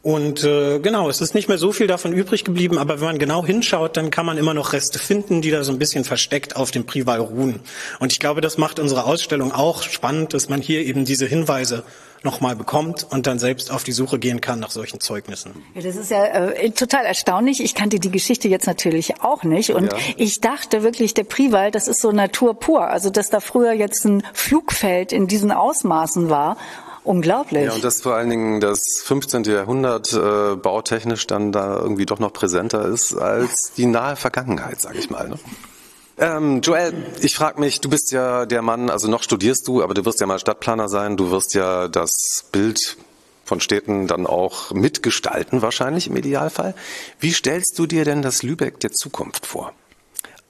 Und äh, genau, es ist nicht mehr so viel davon übrig geblieben, aber wenn man genau hinschaut, dann kann man immer noch Reste finden, die da so ein bisschen versteckt auf dem Prival ruhen. Und ich glaube, das macht unsere Ausstellung auch spannend, dass man hier eben diese Hinweise nochmal bekommt und dann selbst auf die Suche gehen kann nach solchen Zeugnissen.
Ja, das ist ja äh, total erstaunlich. Ich kannte die Geschichte jetzt natürlich auch nicht und ja. ich dachte wirklich, der Priwald, das ist so Natur pur. Also dass da früher jetzt ein Flugfeld in diesen Ausmaßen war Unglaublich.
Ja, und dass vor allen Dingen das 15. Jahrhundert äh, bautechnisch dann da irgendwie doch noch präsenter ist als die nahe Vergangenheit, sage ich mal. Ne? Ähm, Joel, ich frage mich, du bist ja der Mann, also noch studierst du, aber du wirst ja mal Stadtplaner sein, du wirst ja das Bild von Städten dann auch mitgestalten, wahrscheinlich im Idealfall. Wie stellst du dir denn das Lübeck der Zukunft vor?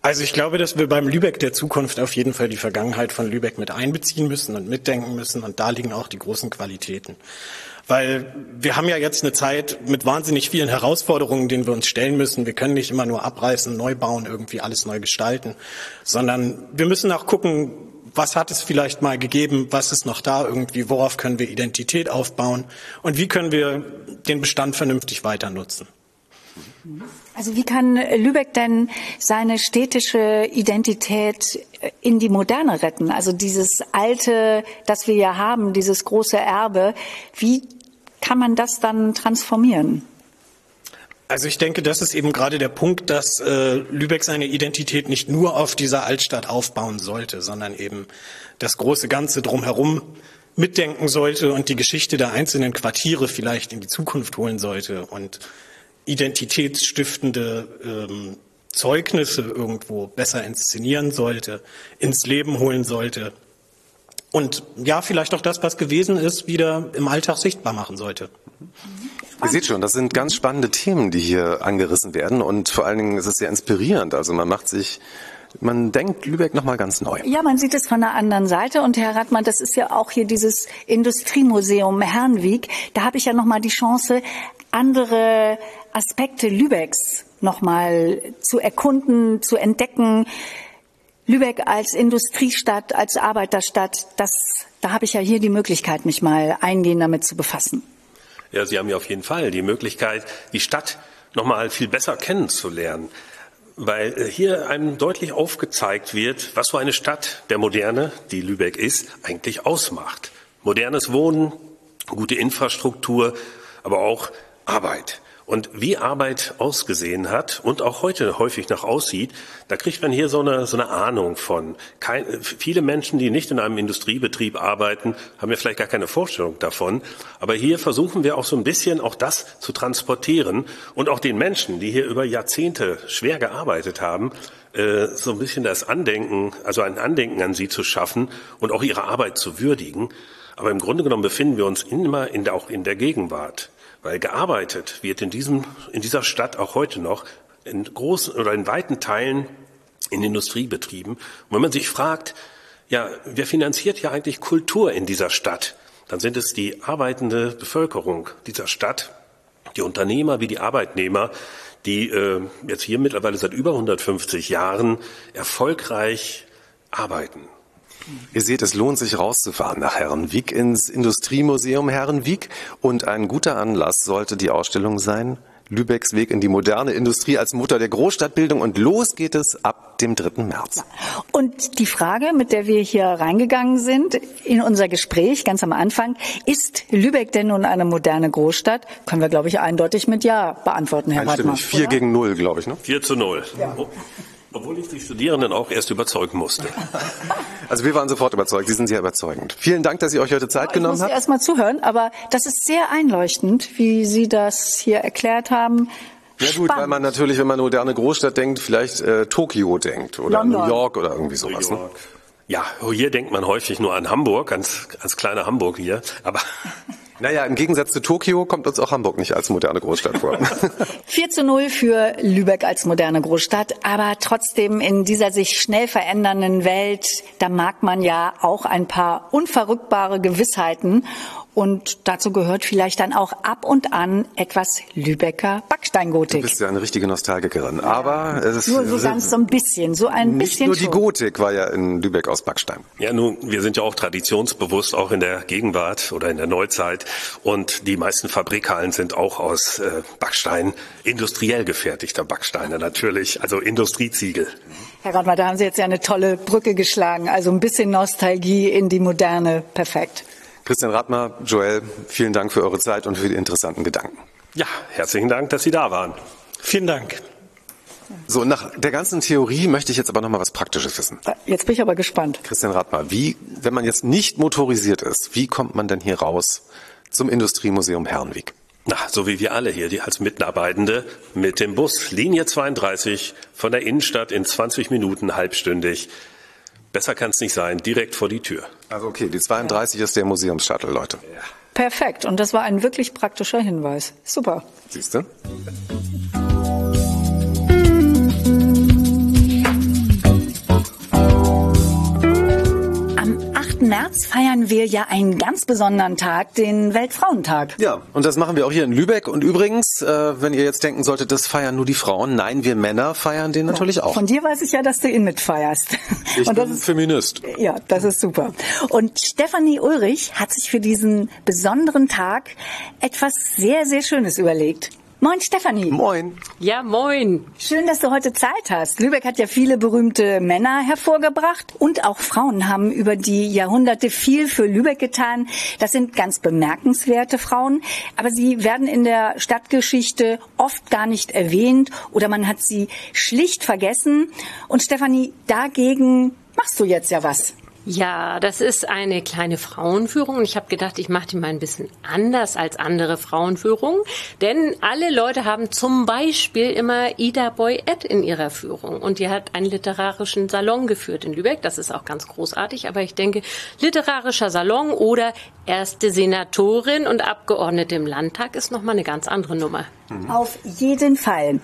Also ich glaube, dass wir beim Lübeck der Zukunft auf jeden Fall die Vergangenheit von Lübeck mit einbeziehen müssen und mitdenken müssen. Und da liegen auch die großen Qualitäten. Weil wir haben ja jetzt eine Zeit mit wahnsinnig vielen Herausforderungen, denen wir uns stellen müssen. Wir können nicht immer nur abreißen, neu bauen, irgendwie alles neu gestalten, sondern wir müssen auch gucken, was hat es vielleicht mal gegeben, was ist noch da irgendwie, worauf können wir Identität aufbauen und wie können wir den Bestand vernünftig weiter nutzen.
Also wie kann Lübeck denn seine städtische Identität in die Moderne retten? Also dieses alte, das wir ja haben, dieses große Erbe, wie kann man das dann transformieren?
Also ich denke, das ist eben gerade der Punkt, dass äh, Lübeck seine Identität nicht nur auf dieser Altstadt aufbauen sollte, sondern eben das große Ganze drumherum mitdenken sollte und die Geschichte der einzelnen Quartiere vielleicht in die Zukunft holen sollte und identitätsstiftende ähm, Zeugnisse irgendwo besser inszenieren sollte, ins Leben holen sollte und ja, vielleicht auch das, was gewesen ist, wieder im Alltag sichtbar machen sollte.
Ihr seht schon, das sind ganz spannende Themen, die hier angerissen werden und vor allen Dingen ist es sehr inspirierend. Also man macht sich man denkt Lübeck nochmal ganz neu.
Ja, man sieht es von der anderen Seite. Und Herr Radmann, das ist ja auch hier dieses Industriemuseum Herrenweg. Da habe ich ja nochmal die Chance, andere Aspekte Lübecks nochmal zu erkunden, zu entdecken. Lübeck als Industriestadt, als Arbeiterstadt, das, da habe ich ja hier die Möglichkeit, mich mal eingehend damit zu befassen.
Ja, Sie haben ja auf jeden Fall die Möglichkeit, die Stadt nochmal viel besser kennenzulernen, weil äh, hier einem deutlich aufgezeigt wird, was so eine Stadt der Moderne, die Lübeck ist, eigentlich ausmacht. Modernes Wohnen, gute Infrastruktur, aber auch Arbeit. Und wie Arbeit ausgesehen hat und auch heute häufig noch aussieht, da kriegt man hier so eine, so eine Ahnung von. Kein, viele Menschen, die nicht in einem Industriebetrieb arbeiten, haben ja vielleicht gar keine Vorstellung davon. Aber hier versuchen wir auch so ein bisschen auch das zu transportieren und auch den Menschen, die hier über Jahrzehnte schwer gearbeitet haben, äh, so ein bisschen das Andenken, also ein Andenken an sie zu schaffen und auch ihre Arbeit zu würdigen. Aber im Grunde genommen befinden wir uns immer in der, auch in der Gegenwart. Weil gearbeitet wird in, diesem, in dieser Stadt auch heute noch in großen oder in weiten Teilen in Industriebetrieben. Und wenn man sich fragt, ja, wer finanziert ja eigentlich Kultur in dieser Stadt? Dann sind es die arbeitende Bevölkerung dieser Stadt, die Unternehmer wie die Arbeitnehmer, die äh, jetzt hier mittlerweile seit über 150 Jahren erfolgreich arbeiten.
Ihr seht, es lohnt sich rauszufahren nach Herrenwiek ins Industriemuseum Herrenwiek und ein guter Anlass sollte die Ausstellung sein. Lübecks Weg in die moderne Industrie als Mutter der Großstadtbildung und los geht es ab dem 3. März.
Und die Frage, mit der wir hier reingegangen sind in unser Gespräch ganz am Anfang, ist Lübeck denn nun eine moderne Großstadt? Können wir, glaube ich, eindeutig mit Ja beantworten, Herr Radmann.
4 gegen 0, glaube ich. Ne?
4 zu 0. Ja. Obwohl ich die Studierenden auch erst überzeugen musste.
Also wir waren sofort überzeugt. Sie sind sehr überzeugend. Vielen Dank, dass Sie euch heute Zeit
ich
genommen
haben. Ich muss erst mal zuhören, aber das ist sehr einleuchtend, wie Sie das hier erklärt haben.
Ja gut, Spannend. weil man natürlich, wenn man moderne Großstadt denkt, vielleicht äh, Tokio denkt oder London. New York oder irgendwie sowas. Ne?
Ja, hier denkt man häufig nur an Hamburg, ganz, ganz kleine Hamburg hier. Aber
Naja, im Gegensatz zu Tokio kommt uns auch Hamburg nicht als moderne Großstadt vor.
4 zu 0 für Lübeck als moderne Großstadt, aber trotzdem in dieser sich schnell verändernden Welt, da mag man ja auch ein paar unverrückbare Gewissheiten Und dazu gehört vielleicht dann auch ab und an etwas Lübecker Backsteingotik.
Du bist ja eine richtige Nostalgikerin. Aber es ist
Nur so ganz so ein bisschen, so ein
nicht
bisschen
nur die
schon.
Gotik war ja in Lübeck aus Backstein.
Ja, nun, wir sind ja auch traditionsbewusst, auch in der Gegenwart oder in der Neuzeit. Und die meisten Fabrikhallen sind auch aus äh, Backstein, industriell gefertigter Backsteine natürlich, also Industrieziegel.
Herr Radmer, da haben Sie jetzt ja eine tolle Brücke geschlagen. Also ein bisschen Nostalgie in die Moderne. Perfekt.
Christian Radmer, Joel, vielen Dank für eure Zeit und für die interessanten Gedanken.
Ja, herzlichen Dank, dass Sie da waren.
Vielen Dank.
So, nach der ganzen Theorie möchte ich jetzt aber noch mal was Praktisches wissen.
Jetzt bin ich aber gespannt.
Christian Radmer, wie, wenn man jetzt nicht motorisiert ist, wie kommt man denn hier raus zum Industriemuseum Herrenweg?
Na, so wie wir alle hier, die als Mitarbeitende mit dem Bus Linie 32 von der Innenstadt in 20 Minuten halbstündig. Besser kann es nicht sein, direkt vor die Tür.
Also okay, die 32 ist der Museumsshuttle, Leute.
Perfekt. Und das war ein wirklich praktischer Hinweis. Super.
Siehst du?
März feiern wir ja einen ganz besonderen Tag, den Weltfrauentag.
Ja, und das machen wir auch hier in Lübeck. Und übrigens, äh, wenn ihr jetzt denken solltet, das feiern nur die Frauen, nein, wir Männer feiern den natürlich auch.
Von dir weiß ich ja, dass du ihn mitfeierst.
Ich
Und das
bin
ist
Feminist.
Ja, das ist super. Und Stefanie Ulrich hat sich für diesen besonderen Tag etwas sehr, sehr Schönes überlegt. Moin Stefanie.
Moin.
Ja, moin.
Schön, dass du heute Zeit hast. Lübeck hat ja viele berühmte Männer hervorgebracht und auch Frauen haben über die Jahrhunderte viel für Lübeck getan. Das sind ganz bemerkenswerte Frauen, aber sie werden in der Stadtgeschichte oft gar nicht erwähnt oder man hat sie schlicht vergessen. Und Stefanie, dagegen machst du jetzt ja was.
Ja, das ist eine kleine Frauenführung und ich habe gedacht, ich mache die mal ein bisschen anders als andere Frauenführungen, denn alle Leute haben zum Beispiel immer Ida Boyett in ihrer Führung und die hat einen literarischen Salon geführt in Lübeck. Das ist auch ganz großartig, aber ich denke, literarischer Salon oder erste Senatorin und Abgeordnete im Landtag ist noch mal eine ganz andere Nummer.
Auf jeden Fall.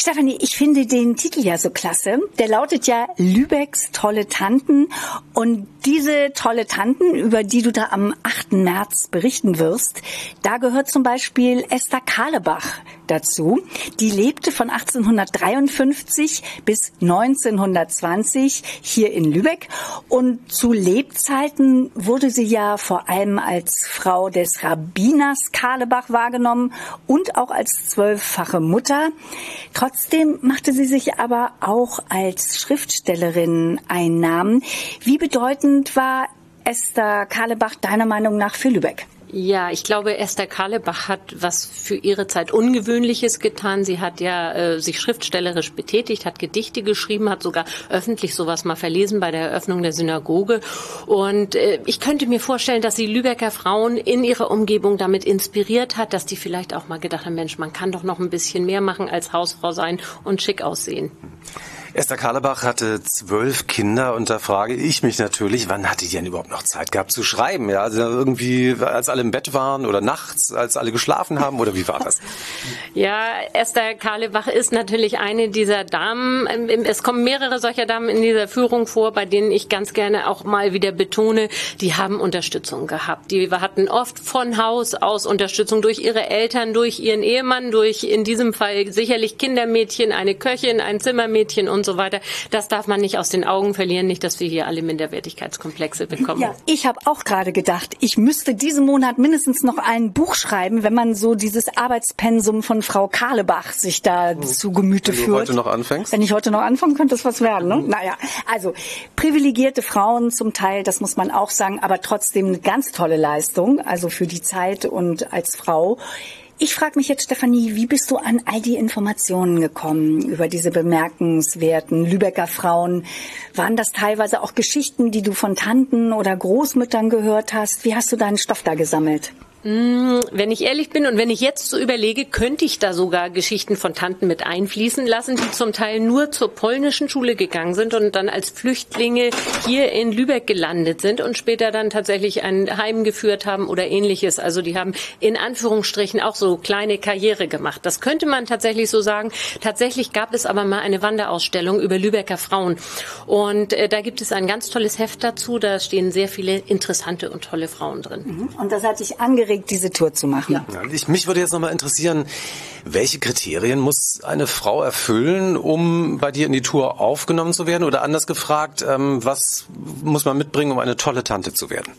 Stefanie, ich finde den Titel ja so klasse. Der lautet ja Lübecks tolle Tanten. Und diese tolle Tanten, über die du da am 8. März berichten wirst, da gehört zum Beispiel Esther Kahlebach dazu. Die lebte von 1853 bis 1920 hier in Lübeck. Und zu Lebzeiten wurde sie ja vor allem als Frau des Rabbiners Kahlebach wahrgenommen und auch als zwölffache Mutter. Trotzdem machte sie sich aber auch als Schriftstellerin einen Namen. Wie bedeutend war Esther Kahlebach deiner Meinung nach für Lübeck?
Ja, ich glaube, Esther Karlebach hat was für ihre Zeit Ungewöhnliches getan. Sie hat ja äh, sich schriftstellerisch betätigt, hat Gedichte geschrieben, hat sogar öffentlich sowas mal verlesen bei der Eröffnung der Synagoge. Und äh, ich könnte mir vorstellen, dass sie Lübecker Frauen in ihrer Umgebung damit inspiriert hat, dass die vielleicht auch mal gedacht haben, Mensch, man kann doch noch ein bisschen mehr machen als Hausfrau sein und schick aussehen.
Esther Karlebach hatte zwölf Kinder und da frage ich mich natürlich, wann hatte die denn überhaupt noch Zeit gehabt zu schreiben? Ja, also irgendwie, als alle im Bett waren oder nachts, als alle geschlafen haben oder wie war das?
Ja, Esther Karlebach ist natürlich eine dieser Damen. Es kommen mehrere solcher Damen in dieser Führung vor, bei denen ich ganz gerne auch mal wieder betone, die haben Unterstützung gehabt. Die hatten oft von Haus aus Unterstützung durch ihre Eltern, durch ihren Ehemann, durch in diesem Fall sicherlich Kindermädchen, eine Köchin, ein Zimmermädchen und so weiter. Das darf man nicht aus den Augen verlieren, nicht, dass wir hier alle Minderwertigkeitskomplexe bekommen.
Ja, ich habe auch gerade gedacht, ich müsste diesen Monat mindestens noch ein Buch schreiben, wenn man so dieses Arbeitspensum von Frau Kahlebach sich da zu Gemüte
Wenn du
führt.
heute noch anfängst?
Wenn ich heute noch anfange, könnte das was werden. Ne? Naja, also privilegierte Frauen zum Teil, das muss man auch sagen, aber trotzdem eine ganz tolle Leistung, also für die Zeit und als Frau. Ich frage mich jetzt, Stefanie, wie bist du an all die Informationen gekommen über diese bemerkenswerten Lübecker Frauen? Waren das teilweise auch Geschichten, die du von Tanten oder Großmüttern gehört hast? Wie hast du deinen Stoff da gesammelt?
Mm, wenn ich ehrlich bin und wenn ich jetzt so überlege, könnte ich da sogar Geschichten von Tanten mit einfließen lassen, die zum Teil nur zur polnischen Schule gegangen sind und dann als Flüchtlinge hier in Lübeck gelandet sind und später dann tatsächlich ein Heim geführt haben oder ähnliches. Also die haben in Anführungsstrichen auch so kleine Karriere gemacht. Das könnte man tatsächlich so sagen. Tatsächlich gab es aber mal eine Wanderausstellung über Lübecker Frauen und äh, da gibt es ein ganz tolles Heft dazu. Da stehen sehr viele interessante und tolle Frauen drin.
Mhm. Und das hat dich angeregt angeregt, diese Tour zu machen. Ja.
Ich, mich würde jetzt nochmal interessieren, welche Kriterien muss eine Frau erfüllen, um bei dir in die Tour aufgenommen zu werden? Oder anders gefragt, ähm, was muss man mitbringen, um eine tolle Tante zu werden?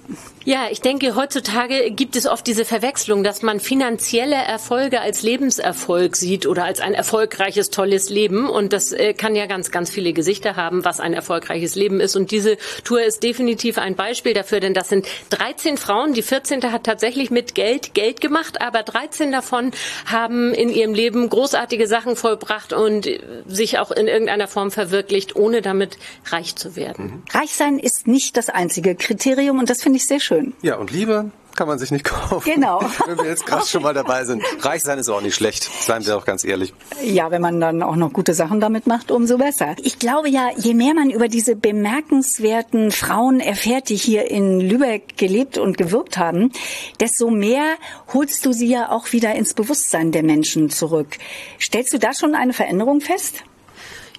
Ja, ich denke, heutzutage gibt es oft diese Verwechslung, dass man finanzielle Erfolge als Lebenserfolg sieht oder als ein erfolgreiches, tolles Leben. Und das äh, kann ja ganz, ganz viele Gesichter haben, was ein erfolgreiches Leben ist. Und diese Tour ist definitiv ein Beispiel dafür, denn das sind 13 Frauen. Die 14. hat tatsächlich mit Geld Geld gemacht, aber 13 davon haben in ihrem Leben großartige Sachen vollbracht und sich auch in irgendeiner Form verwirklicht, ohne damit reich zu werden.
Reich sein ist nicht das einzige Kriterium und das finde ich sehr schön schön.
Ja, und Liebe kann man sich nicht kaufen.
Genau.
Wenn wir jetzt gerade schon mal dabei sind. Reich sein ist auch nicht schlecht, seien wir auch ganz ehrlich.
Ja, wenn man dann auch noch gute Sachen damit macht, umso besser. Ich glaube ja, je mehr man über diese bemerkenswerten Frauen erfährt, die hier in Lübeck gelebt und gewirkt haben, desto mehr holst du sie ja auch wieder ins Bewusstsein der Menschen zurück. Stellst du da schon eine Veränderung fest?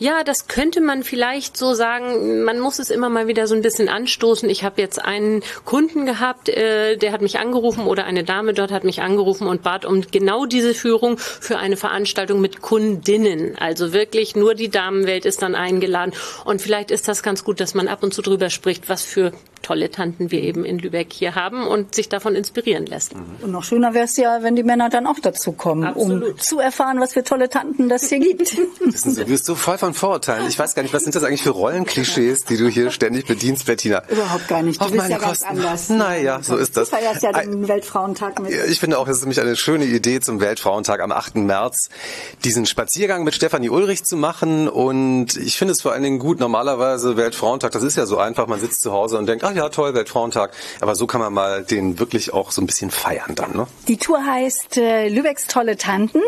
Ja, das könnte man vielleicht so sagen. Man muss es immer mal wieder so ein bisschen anstoßen. Ich habe jetzt einen Kunden gehabt, äh, der hat mich angerufen oder eine Dame dort hat mich angerufen und bat um genau diese Führung für eine Veranstaltung mit Kundinnen. Also wirklich nur die Damenwelt ist dann eingeladen. Und vielleicht ist das ganz gut, dass man ab und zu drüber spricht, was für tolle Tanten wir eben in Lübeck hier haben und sich davon inspirieren lässt. Mhm.
Und noch schöner wäre es ja, wenn die Männer dann auch dazu kommen, Absolut. um zu erfahren, was für tolle Tanten das hier gibt.
Wissen Sie, du bist so voll von Vorurteilen. Ich weiß gar nicht, was sind das eigentlich für Rollenklischees, die du hier ständig bedienst, Bettina?
Überhaupt gar nicht. Du
Auf
bist ja
Kosten.
ganz anders.
Naja, so ist das.
Du feierst ja den Weltfrauentag mit.
Ich finde auch, es ist nämlich eine schöne Idee zum Weltfrauentag am 8. März, diesen Spaziergang mit Stefanie Ulrich zu machen. Und ich finde es vor allen Dingen gut, normalerweise Weltfrauentag, das ist ja so einfach, man sitzt zu Hause und denkt, ach ja, toll, Weltfrauentag. Frauentag. Aber so kann man mal den wirklich auch so ein bisschen feiern dann. Ne?
Die Tour heißt äh, Lübecks tolle Tanten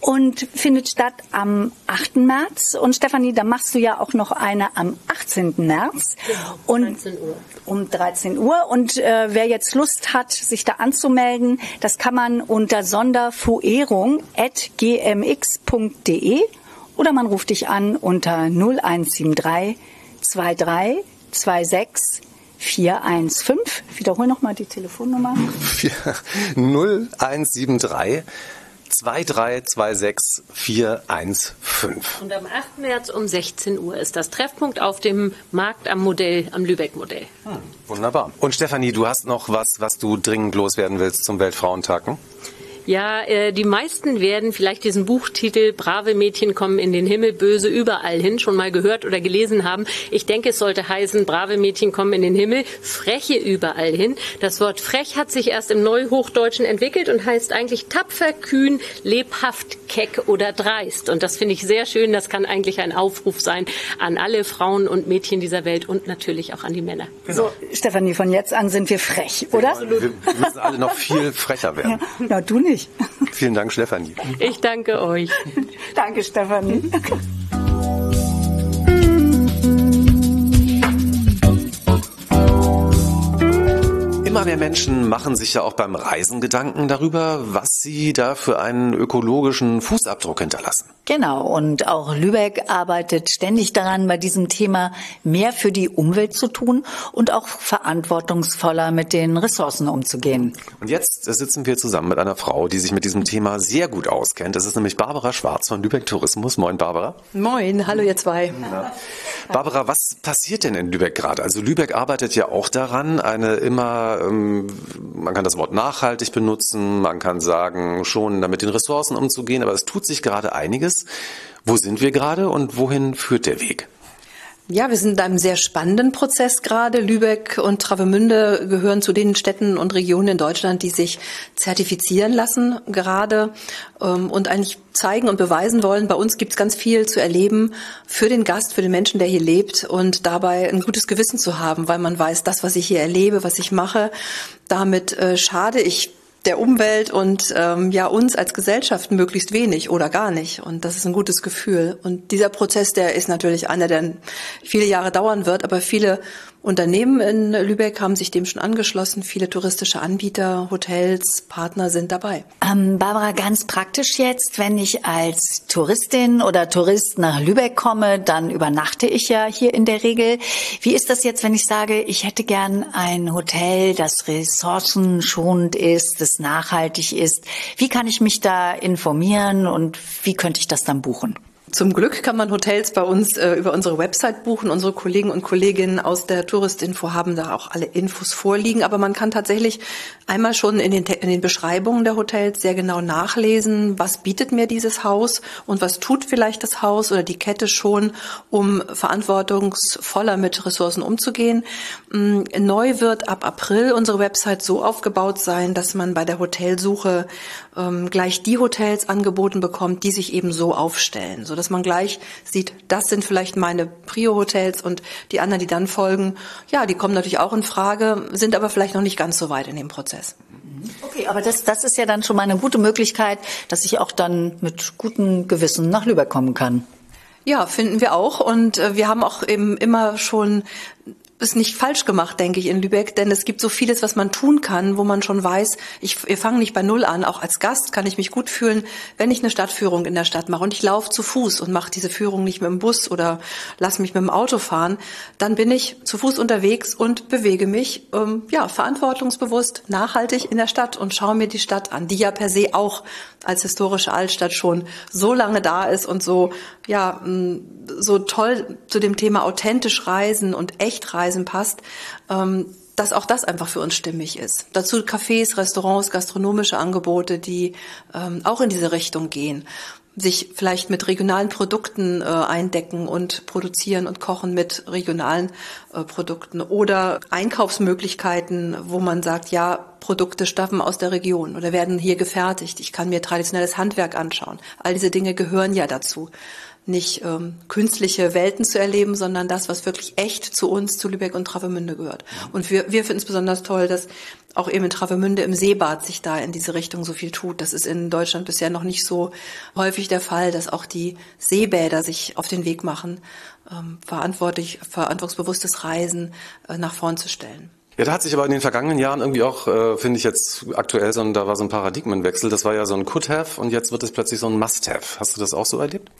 und findet statt am 8. März. Und Stefanie, da machst du ja auch noch eine am 18. März.
Genau, und 13 Uhr.
Um 13 Uhr. Und äh, wer jetzt Lust hat, sich da anzumelden, das kann man unter sonderfuerung.gmx.de oder man ruft dich an unter 0173 23 26 415. Wiederhol nochmal die Telefonnummer.
0173 2326 415.
Und am 8. März um 16 Uhr ist das Treffpunkt auf dem Markt am Modell, am Lübeck-Modell. Hm,
wunderbar. Und Stefanie, du hast noch was, was du dringend loswerden willst zum Weltfrauentag? Hm?
Ja, äh, die meisten werden vielleicht diesen Buchtitel Brave Mädchen kommen in den Himmel, böse überall hin schon mal gehört oder gelesen haben. Ich denke, es sollte heißen, brave Mädchen kommen in den Himmel, freche überall hin. Das Wort frech hat sich erst im Neuhochdeutschen entwickelt und heißt eigentlich tapfer, kühn, lebhaft, keck oder dreist. Und das finde ich sehr schön. Das kann eigentlich ein Aufruf sein an alle Frauen und Mädchen dieser Welt und natürlich auch an die Männer.
So, Stefanie, von jetzt an sind wir frech, oder?
Wir, wir müssen alle noch viel frecher werden.
Ja, na, du nicht
Vielen Dank, Stefanie.
Ich danke euch.
danke, Stefanie.
Immer mehr Menschen machen sich ja auch beim Reisen Gedanken darüber, was sie da für einen ökologischen Fußabdruck hinterlassen.
Genau, und auch Lübeck arbeitet ständig daran, bei diesem Thema mehr für die Umwelt zu tun und auch verantwortungsvoller mit den Ressourcen umzugehen.
Und jetzt sitzen wir zusammen mit einer Frau, die sich mit diesem Thema sehr gut auskennt. Das ist nämlich Barbara Schwarz von Lübeck Tourismus. Moin, Barbara.
Moin, hallo ihr zwei.
Ja. Barbara, was passiert denn in Lübeck gerade? Also Lübeck arbeitet ja auch daran, eine immer, man kann das Wort nachhaltig benutzen, man kann sagen, schon damit den Ressourcen umzugehen, aber es tut sich gerade einiges. Wo sind wir gerade und wohin führt der Weg?
Ja, wir sind in einem sehr spannenden Prozess gerade. Lübeck und Travemünde gehören zu den Städten und Regionen in Deutschland, die sich zertifizieren lassen gerade ähm, und eigentlich zeigen und beweisen wollen, bei uns gibt es ganz viel zu erleben für den Gast, für den Menschen, der hier lebt und dabei ein gutes Gewissen zu haben, weil man weiß, das, was ich hier erlebe, was ich mache, damit äh, schade ich
der Umwelt und ähm, ja uns als Gesellschaft möglichst wenig oder gar nicht. Und das ist ein gutes Gefühl. Und dieser Prozess, der ist natürlich einer, der viele Jahre dauern wird, aber viele Unternehmen in Lübeck haben sich dem schon angeschlossen. Viele touristische Anbieter, Hotels, Partner sind dabei.
Ähm, Barbara, ganz praktisch jetzt, wenn ich als Touristin oder Tourist nach Lübeck komme, dann übernachte ich ja hier in der Regel. Wie ist das jetzt, wenn ich sage, ich hätte gern ein Hotel, das ressourcenschonend ist, das nachhaltig ist? Wie kann ich mich da informieren und wie könnte ich das dann buchen?
Zum Glück kann man Hotels bei uns äh, über unsere Website buchen. Unsere Kollegen und Kolleginnen aus der Touristinfo haben da auch alle Infos vorliegen. Aber man kann tatsächlich einmal schon in den, in den Beschreibungen der Hotels sehr genau nachlesen, was bietet mir dieses Haus und was tut vielleicht das Haus oder die Kette schon, um verantwortungsvoller mit Ressourcen umzugehen. Mm, neu wird ab April unsere Website so aufgebaut sein, dass man bei der Hotelsuche ähm, gleich die Hotels angeboten bekommt, die sich eben so aufstellen, so dass man gleich sieht, das sind vielleicht meine Prio-Hotels und die anderen, die dann folgen, ja, die kommen natürlich auch in Frage, sind aber vielleicht noch nicht ganz so weit in dem Prozess.
Okay, aber das, das ist ja dann schon mal eine gute Möglichkeit, dass ich auch dann mit gutem Gewissen nach Lübeck kommen kann.
Ja, finden wir auch. Und äh, wir haben auch eben immer schon ist nicht falsch gemacht, denke ich, in Lübeck, denn es gibt so vieles, was man tun kann, wo man schon weiß, ich, wir fangen nicht bei Null an. Auch als Gast kann ich mich gut fühlen, wenn ich eine Stadtführung in der Stadt mache und ich laufe zu Fuß und mache diese Führung nicht mit dem Bus oder lass mich mit dem Auto fahren, dann bin ich zu Fuß unterwegs und bewege mich ähm, ja verantwortungsbewusst, nachhaltig in der Stadt und schaue mir die Stadt an, die ja per se auch als historische Altstadt schon so lange da ist und so ja so toll zu dem Thema authentisch reisen und echt reisen passt, ähm, dass auch das einfach für uns stimmig ist. Dazu Cafés, Restaurants, gastronomische Angebote, die ähm, auch in diese Richtung gehen sich vielleicht mit regionalen Produkten äh, eindecken und produzieren und kochen mit regionalen äh, Produkten oder Einkaufsmöglichkeiten, wo man sagt, ja, Produkte stammen aus der Region oder werden hier gefertigt. Ich kann mir traditionelles Handwerk anschauen. All diese Dinge gehören ja dazu nicht ähm, künstliche Welten zu erleben, sondern das, was wirklich echt zu uns, zu Lübeck und Travemünde gehört. Und wir, wir finden es besonders toll, dass auch eben in Travemünde im Seebad sich da in diese Richtung so viel tut. Das ist in Deutschland bisher noch nicht so häufig der Fall, dass auch die Seebäder sich auf den Weg machen, ähm, verantwortlich, verantwortungsbewusstes Reisen äh, nach vorn zu stellen.
Ja, da hat sich aber in den vergangenen Jahren irgendwie auch, äh, finde ich jetzt aktuell, so ein, da war so ein Paradigmenwechsel. Das war ja so ein Could-Have und jetzt wird es plötzlich so ein Must-Have. Hast du das auch so erlebt?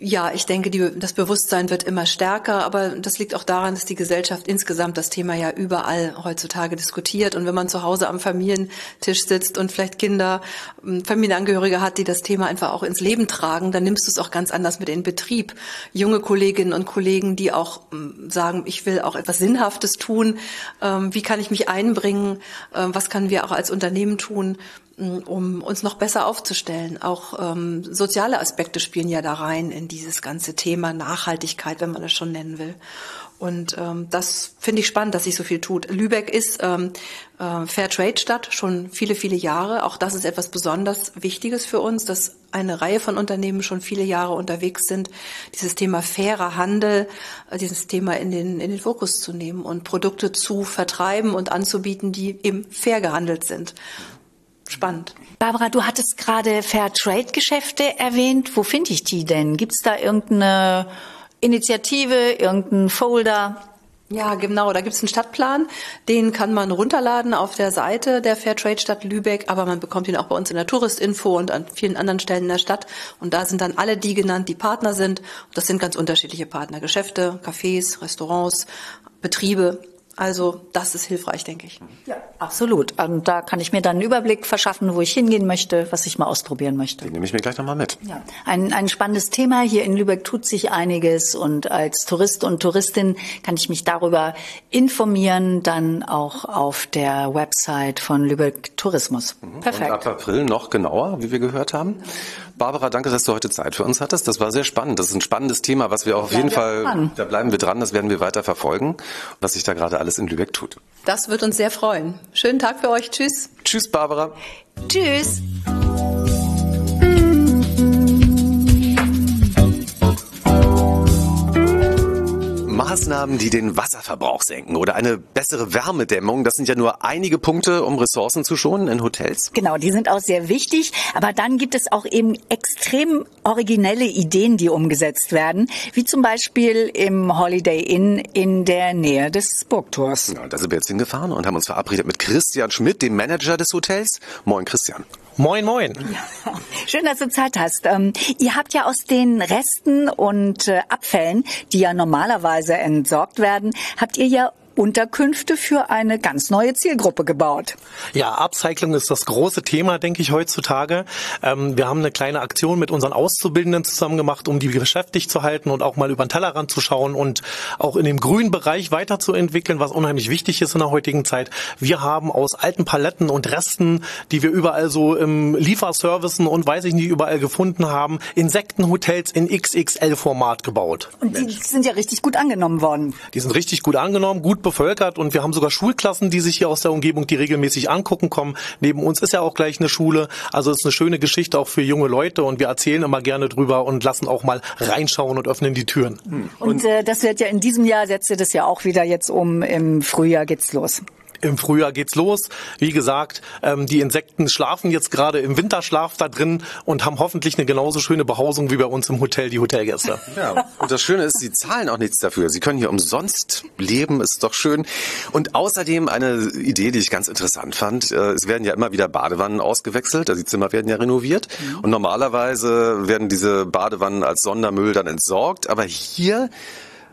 Ja, ich denke, die, das Bewusstsein wird immer stärker, aber das liegt auch daran, dass die Gesellschaft insgesamt das Thema ja überall heutzutage diskutiert. Und wenn man zu Hause am Familientisch sitzt und vielleicht Kinder, ähm, Familienangehörige hat, die das Thema einfach auch ins Leben tragen, dann nimmst du es auch ganz anders mit in Betrieb. Junge Kolleginnen und Kollegen, die auch ähm, sagen, ich will auch etwas Sinnhaftes tun, ähm, wie kann ich mich einbringen, was können wir auch als Unternehmen tun, um uns noch besser aufzustellen. Auch ähm, soziale Aspekte spielen ja da rein in dieses ganze Thema Nachhaltigkeit, wenn man das schon nennen will. Und ähm, das finde ich spannend, dass sich so viel tut. Lübeck ist ähm, äh, Fairtrade-Stadt schon viele, viele Jahre. Auch das ist etwas besonders Wichtiges für uns, dass eine Reihe von Unternehmen schon viele Jahre unterwegs sind, dieses Thema fairer Handel, äh, dieses Thema in den, in den Fokus zu nehmen und Produkte zu vertreiben und anzubieten, die eben fair gehandelt sind spannend.
Barbara, du hattest gerade Fairtrade-Geschäfte erwähnt. Wo finde ich die denn? Gibt es da irgendeine Initiative, irgendeinen Folder?
Ja, genau. Da gibt es einen Stadtplan. Den kann man runterladen auf der Seite der Fairtrade Stadt Lübeck, aber man bekommt ihn auch bei uns in der Touristinfo und an vielen anderen Stellen in der Stadt. Und da sind dann alle die genannt, die Partner sind. Und das sind ganz unterschiedliche Partner. Geschäfte, Cafés, Restaurants, Betriebe. Also das ist hilfreich, denke ich.
Ja, absolut. Und da kann ich mir dann einen Überblick verschaffen, wo ich hingehen möchte, was ich mal ausprobieren möchte.
Den nehme ich mir gleich nochmal mit.
Ja, ein, ein spannendes Thema. Hier in Lübeck tut sich einiges und als Tourist und Touristin kann ich mich darüber informieren, dann auch auf der Website von Lübeck Tourismus.
Mhm. Perfekt. Und ab April noch genauer, wie wir gehört haben. Barbara, danke, dass du heute Zeit für uns hattest. Das war sehr spannend. Das ist ein spannendes Thema, was wir auf jeden Fall, dran. da bleiben wir dran, das werden wir weiter verfolgen, was sich da gerade alles in Lübeck tut.
Das wird uns sehr freuen. Schönen Tag für euch. Tschüss.
Tschüss, Barbara.
Tschüss.
Maßnahmen, die den Wasserverbrauch senken oder eine bessere Wärmedämmung, das sind ja nur einige Punkte, um Ressourcen zu schonen in Hotels.
Genau, die sind auch sehr wichtig. Aber dann gibt es auch eben extrem originelle Ideen, die umgesetzt werden, wie zum Beispiel im Holiday Inn in der Nähe des Burgtors.
Ja, da sind wir jetzt hingefahren und haben uns verabredet mit Christian Schmidt, dem Manager des Hotels. Moin, Christian.
Moin, moin.
Schön, dass du Zeit hast. Ähm, ihr habt ja aus den Resten und äh, Abfällen, die ja normalerweise entsorgt werden, habt ihr ja Unterkünfte für eine ganz neue Zielgruppe gebaut.
Ja, Upcycling ist das große Thema, denke ich, heutzutage. Ähm, wir haben eine kleine Aktion mit unseren Auszubildenden zusammen gemacht, um die beschäftigt zu halten und auch mal über den Tellerrand zu schauen und auch in dem grünen Bereich weiterzuentwickeln, was unheimlich wichtig ist in der heutigen Zeit. Wir haben aus alten Paletten und Resten, die wir überall so im Lieferservicen und weiß ich nicht überall gefunden haben, Insektenhotels in XXL-Format gebaut.
Und die sind ja richtig gut angenommen worden.
Die sind richtig gut angenommen, gut bevölkert und wir haben sogar Schulklassen, die sich hier aus der Umgebung, die regelmäßig angucken kommen. Neben uns ist ja auch gleich eine Schule. Also es ist eine schöne Geschichte auch für junge Leute und wir erzählen immer gerne drüber und lassen auch mal reinschauen und öffnen die Türen.
Und, und äh, das wird ja in diesem Jahr, setzt ihr das ja auch wieder jetzt um, im Frühjahr geht's los.
Im Frühjahr geht's los. Wie gesagt, ähm, die Insekten schlafen jetzt gerade im Winterschlaf da drin und haben hoffentlich eine genauso schöne Behausung wie bei uns im Hotel die Hotelgäste.
Ja, und das Schöne ist, sie zahlen auch nichts dafür. Sie können hier umsonst leben, ist doch schön. Und außerdem eine Idee, die ich ganz interessant fand. Äh, es werden ja immer wieder Badewannen ausgewechselt, also die Zimmer werden ja renoviert. Und normalerweise werden diese Badewannen als Sondermüll dann entsorgt. Aber hier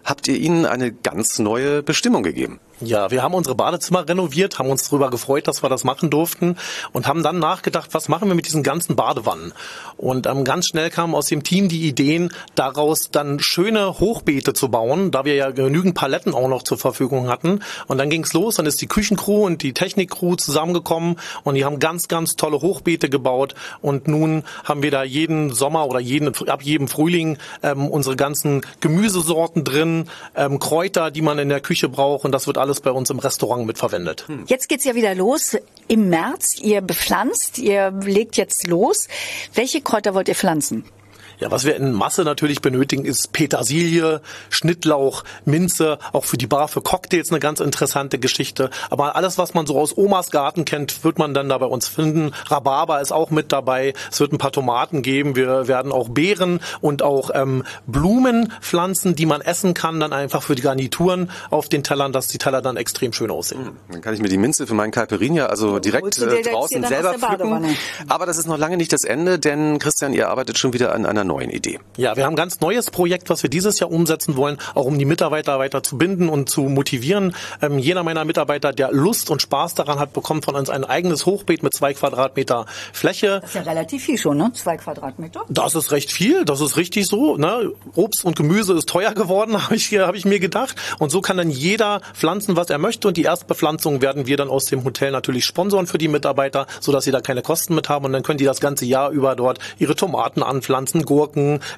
habt ihr ihnen eine ganz neue Bestimmung gegeben.
Ja, wir haben unsere Badezimmer renoviert, haben uns darüber gefreut, dass wir das machen durften und haben dann nachgedacht, was machen wir mit diesen ganzen Badewannen? Und ähm, ganz schnell kamen aus dem Team die Ideen, daraus dann schöne Hochbeete zu bauen, da wir ja genügend Paletten auch noch zur Verfügung hatten. Und dann ging's los, dann ist die Küchencrew und die Technikcrew zusammengekommen und die haben ganz, ganz tolle Hochbeete gebaut. Und nun haben wir da jeden Sommer oder jeden, ab jedem Frühling ähm, unsere ganzen Gemüsesorten drin, ähm, Kräuter, die man in der Küche braucht und das wird alles bei uns im Restaurant mitverwendet.
Jetzt geht's ja wieder los im März. Ihr bepflanzt, ihr legt jetzt los. Welche Kräuter wollt ihr pflanzen?
Ja, was wir in Masse natürlich benötigen, ist Petersilie, Schnittlauch, Minze, auch für die Bar, für Cocktails eine ganz interessante Geschichte. Aber alles, was man so aus Omas Garten kennt, wird man dann da bei uns finden. Rhabarber ist auch mit dabei. Es wird ein paar Tomaten geben. Wir werden auch Beeren und auch ähm, Blumen pflanzen, die man essen kann, dann einfach für die Garnituren auf den Tellern, dass die Teller dann extrem schön aussehen.
Dann kann ich mir die Minze für meinen Caipirinha also direkt äh, draußen selber pflücken. Aber das ist noch lange nicht das Ende, denn Christian, ihr arbeitet schon wieder an einer neuen Idee.
Ja, wir haben ein ganz neues Projekt, was wir dieses Jahr umsetzen wollen, auch um die Mitarbeiter weiter zu binden und zu motivieren. Ähm, jeder meiner Mitarbeiter, der Lust und Spaß daran hat, bekommt von uns ein eigenes Hochbeet mit zwei Quadratmeter Fläche.
Das ist ja relativ viel schon, ne? Zwei Quadratmeter.
Das ist recht viel, das ist richtig so. Ne? Obst und Gemüse ist teuer geworden, habe ich, hab ich mir gedacht. Und so kann dann jeder pflanzen, was er möchte. Und die Erstbepflanzung werden wir dann aus dem Hotel natürlich sponsoren für die Mitarbeiter, sodass sie da keine Kosten mit haben. Und dann können die das ganze Jahr über dort ihre Tomaten anpflanzen, Gurken.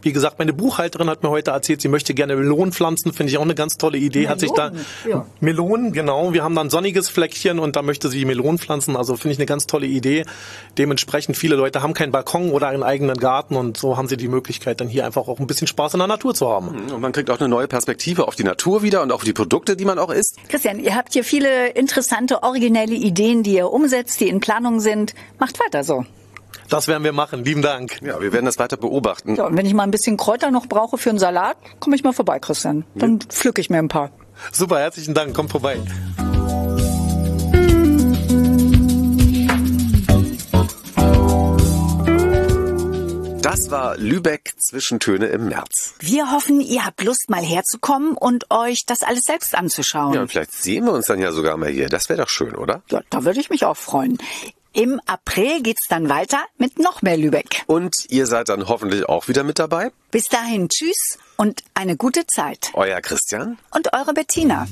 Wie gesagt, meine Buchhalterin hat mir heute erzählt, sie möchte gerne Melonen pflanzen. Finde ich auch eine ganz tolle Idee. Hat sich da
Melonen, ja.
Melonen, genau. Wir haben dann ein sonniges Fleckchen und da möchte sie Melonen pflanzen. Also finde ich eine ganz tolle Idee. Dementsprechend viele Leute haben keinen Balkon oder einen eigenen Garten und so haben sie die Möglichkeit, dann hier einfach auch ein bisschen Spaß in der Natur zu haben.
Und man kriegt auch eine neue Perspektive auf die Natur wieder und auf die Produkte, die man auch isst.
Christian, ihr habt hier viele interessante, originelle Ideen, die ihr umsetzt, die in Planung sind. Macht weiter so.
Das werden wir machen. Lieben Dank.
Ja, wir werden das weiter beobachten.
Ja, und wenn ich mal ein bisschen Kräuter noch brauche für einen Salat, komme ich mal vorbei, Christian. Dann pflücke ich mir ein paar.
Super, herzlichen Dank. Kommt vorbei.
Das war Lübeck Zwischentöne im März.
Wir hoffen, ihr habt Lust, mal herzukommen und euch das alles selbst anzuschauen.
Ja, und vielleicht sehen wir uns dann ja sogar mal hier. Das wäre doch schön, oder?
Ja, da würde ich mich auch freuen. Im April geht's dann weiter mit noch mehr Lübeck.
Und ihr seid dann hoffentlich auch wieder mit dabei.
Bis dahin, tschüss und eine gute Zeit.
Euer Christian.
Und eure Bettina.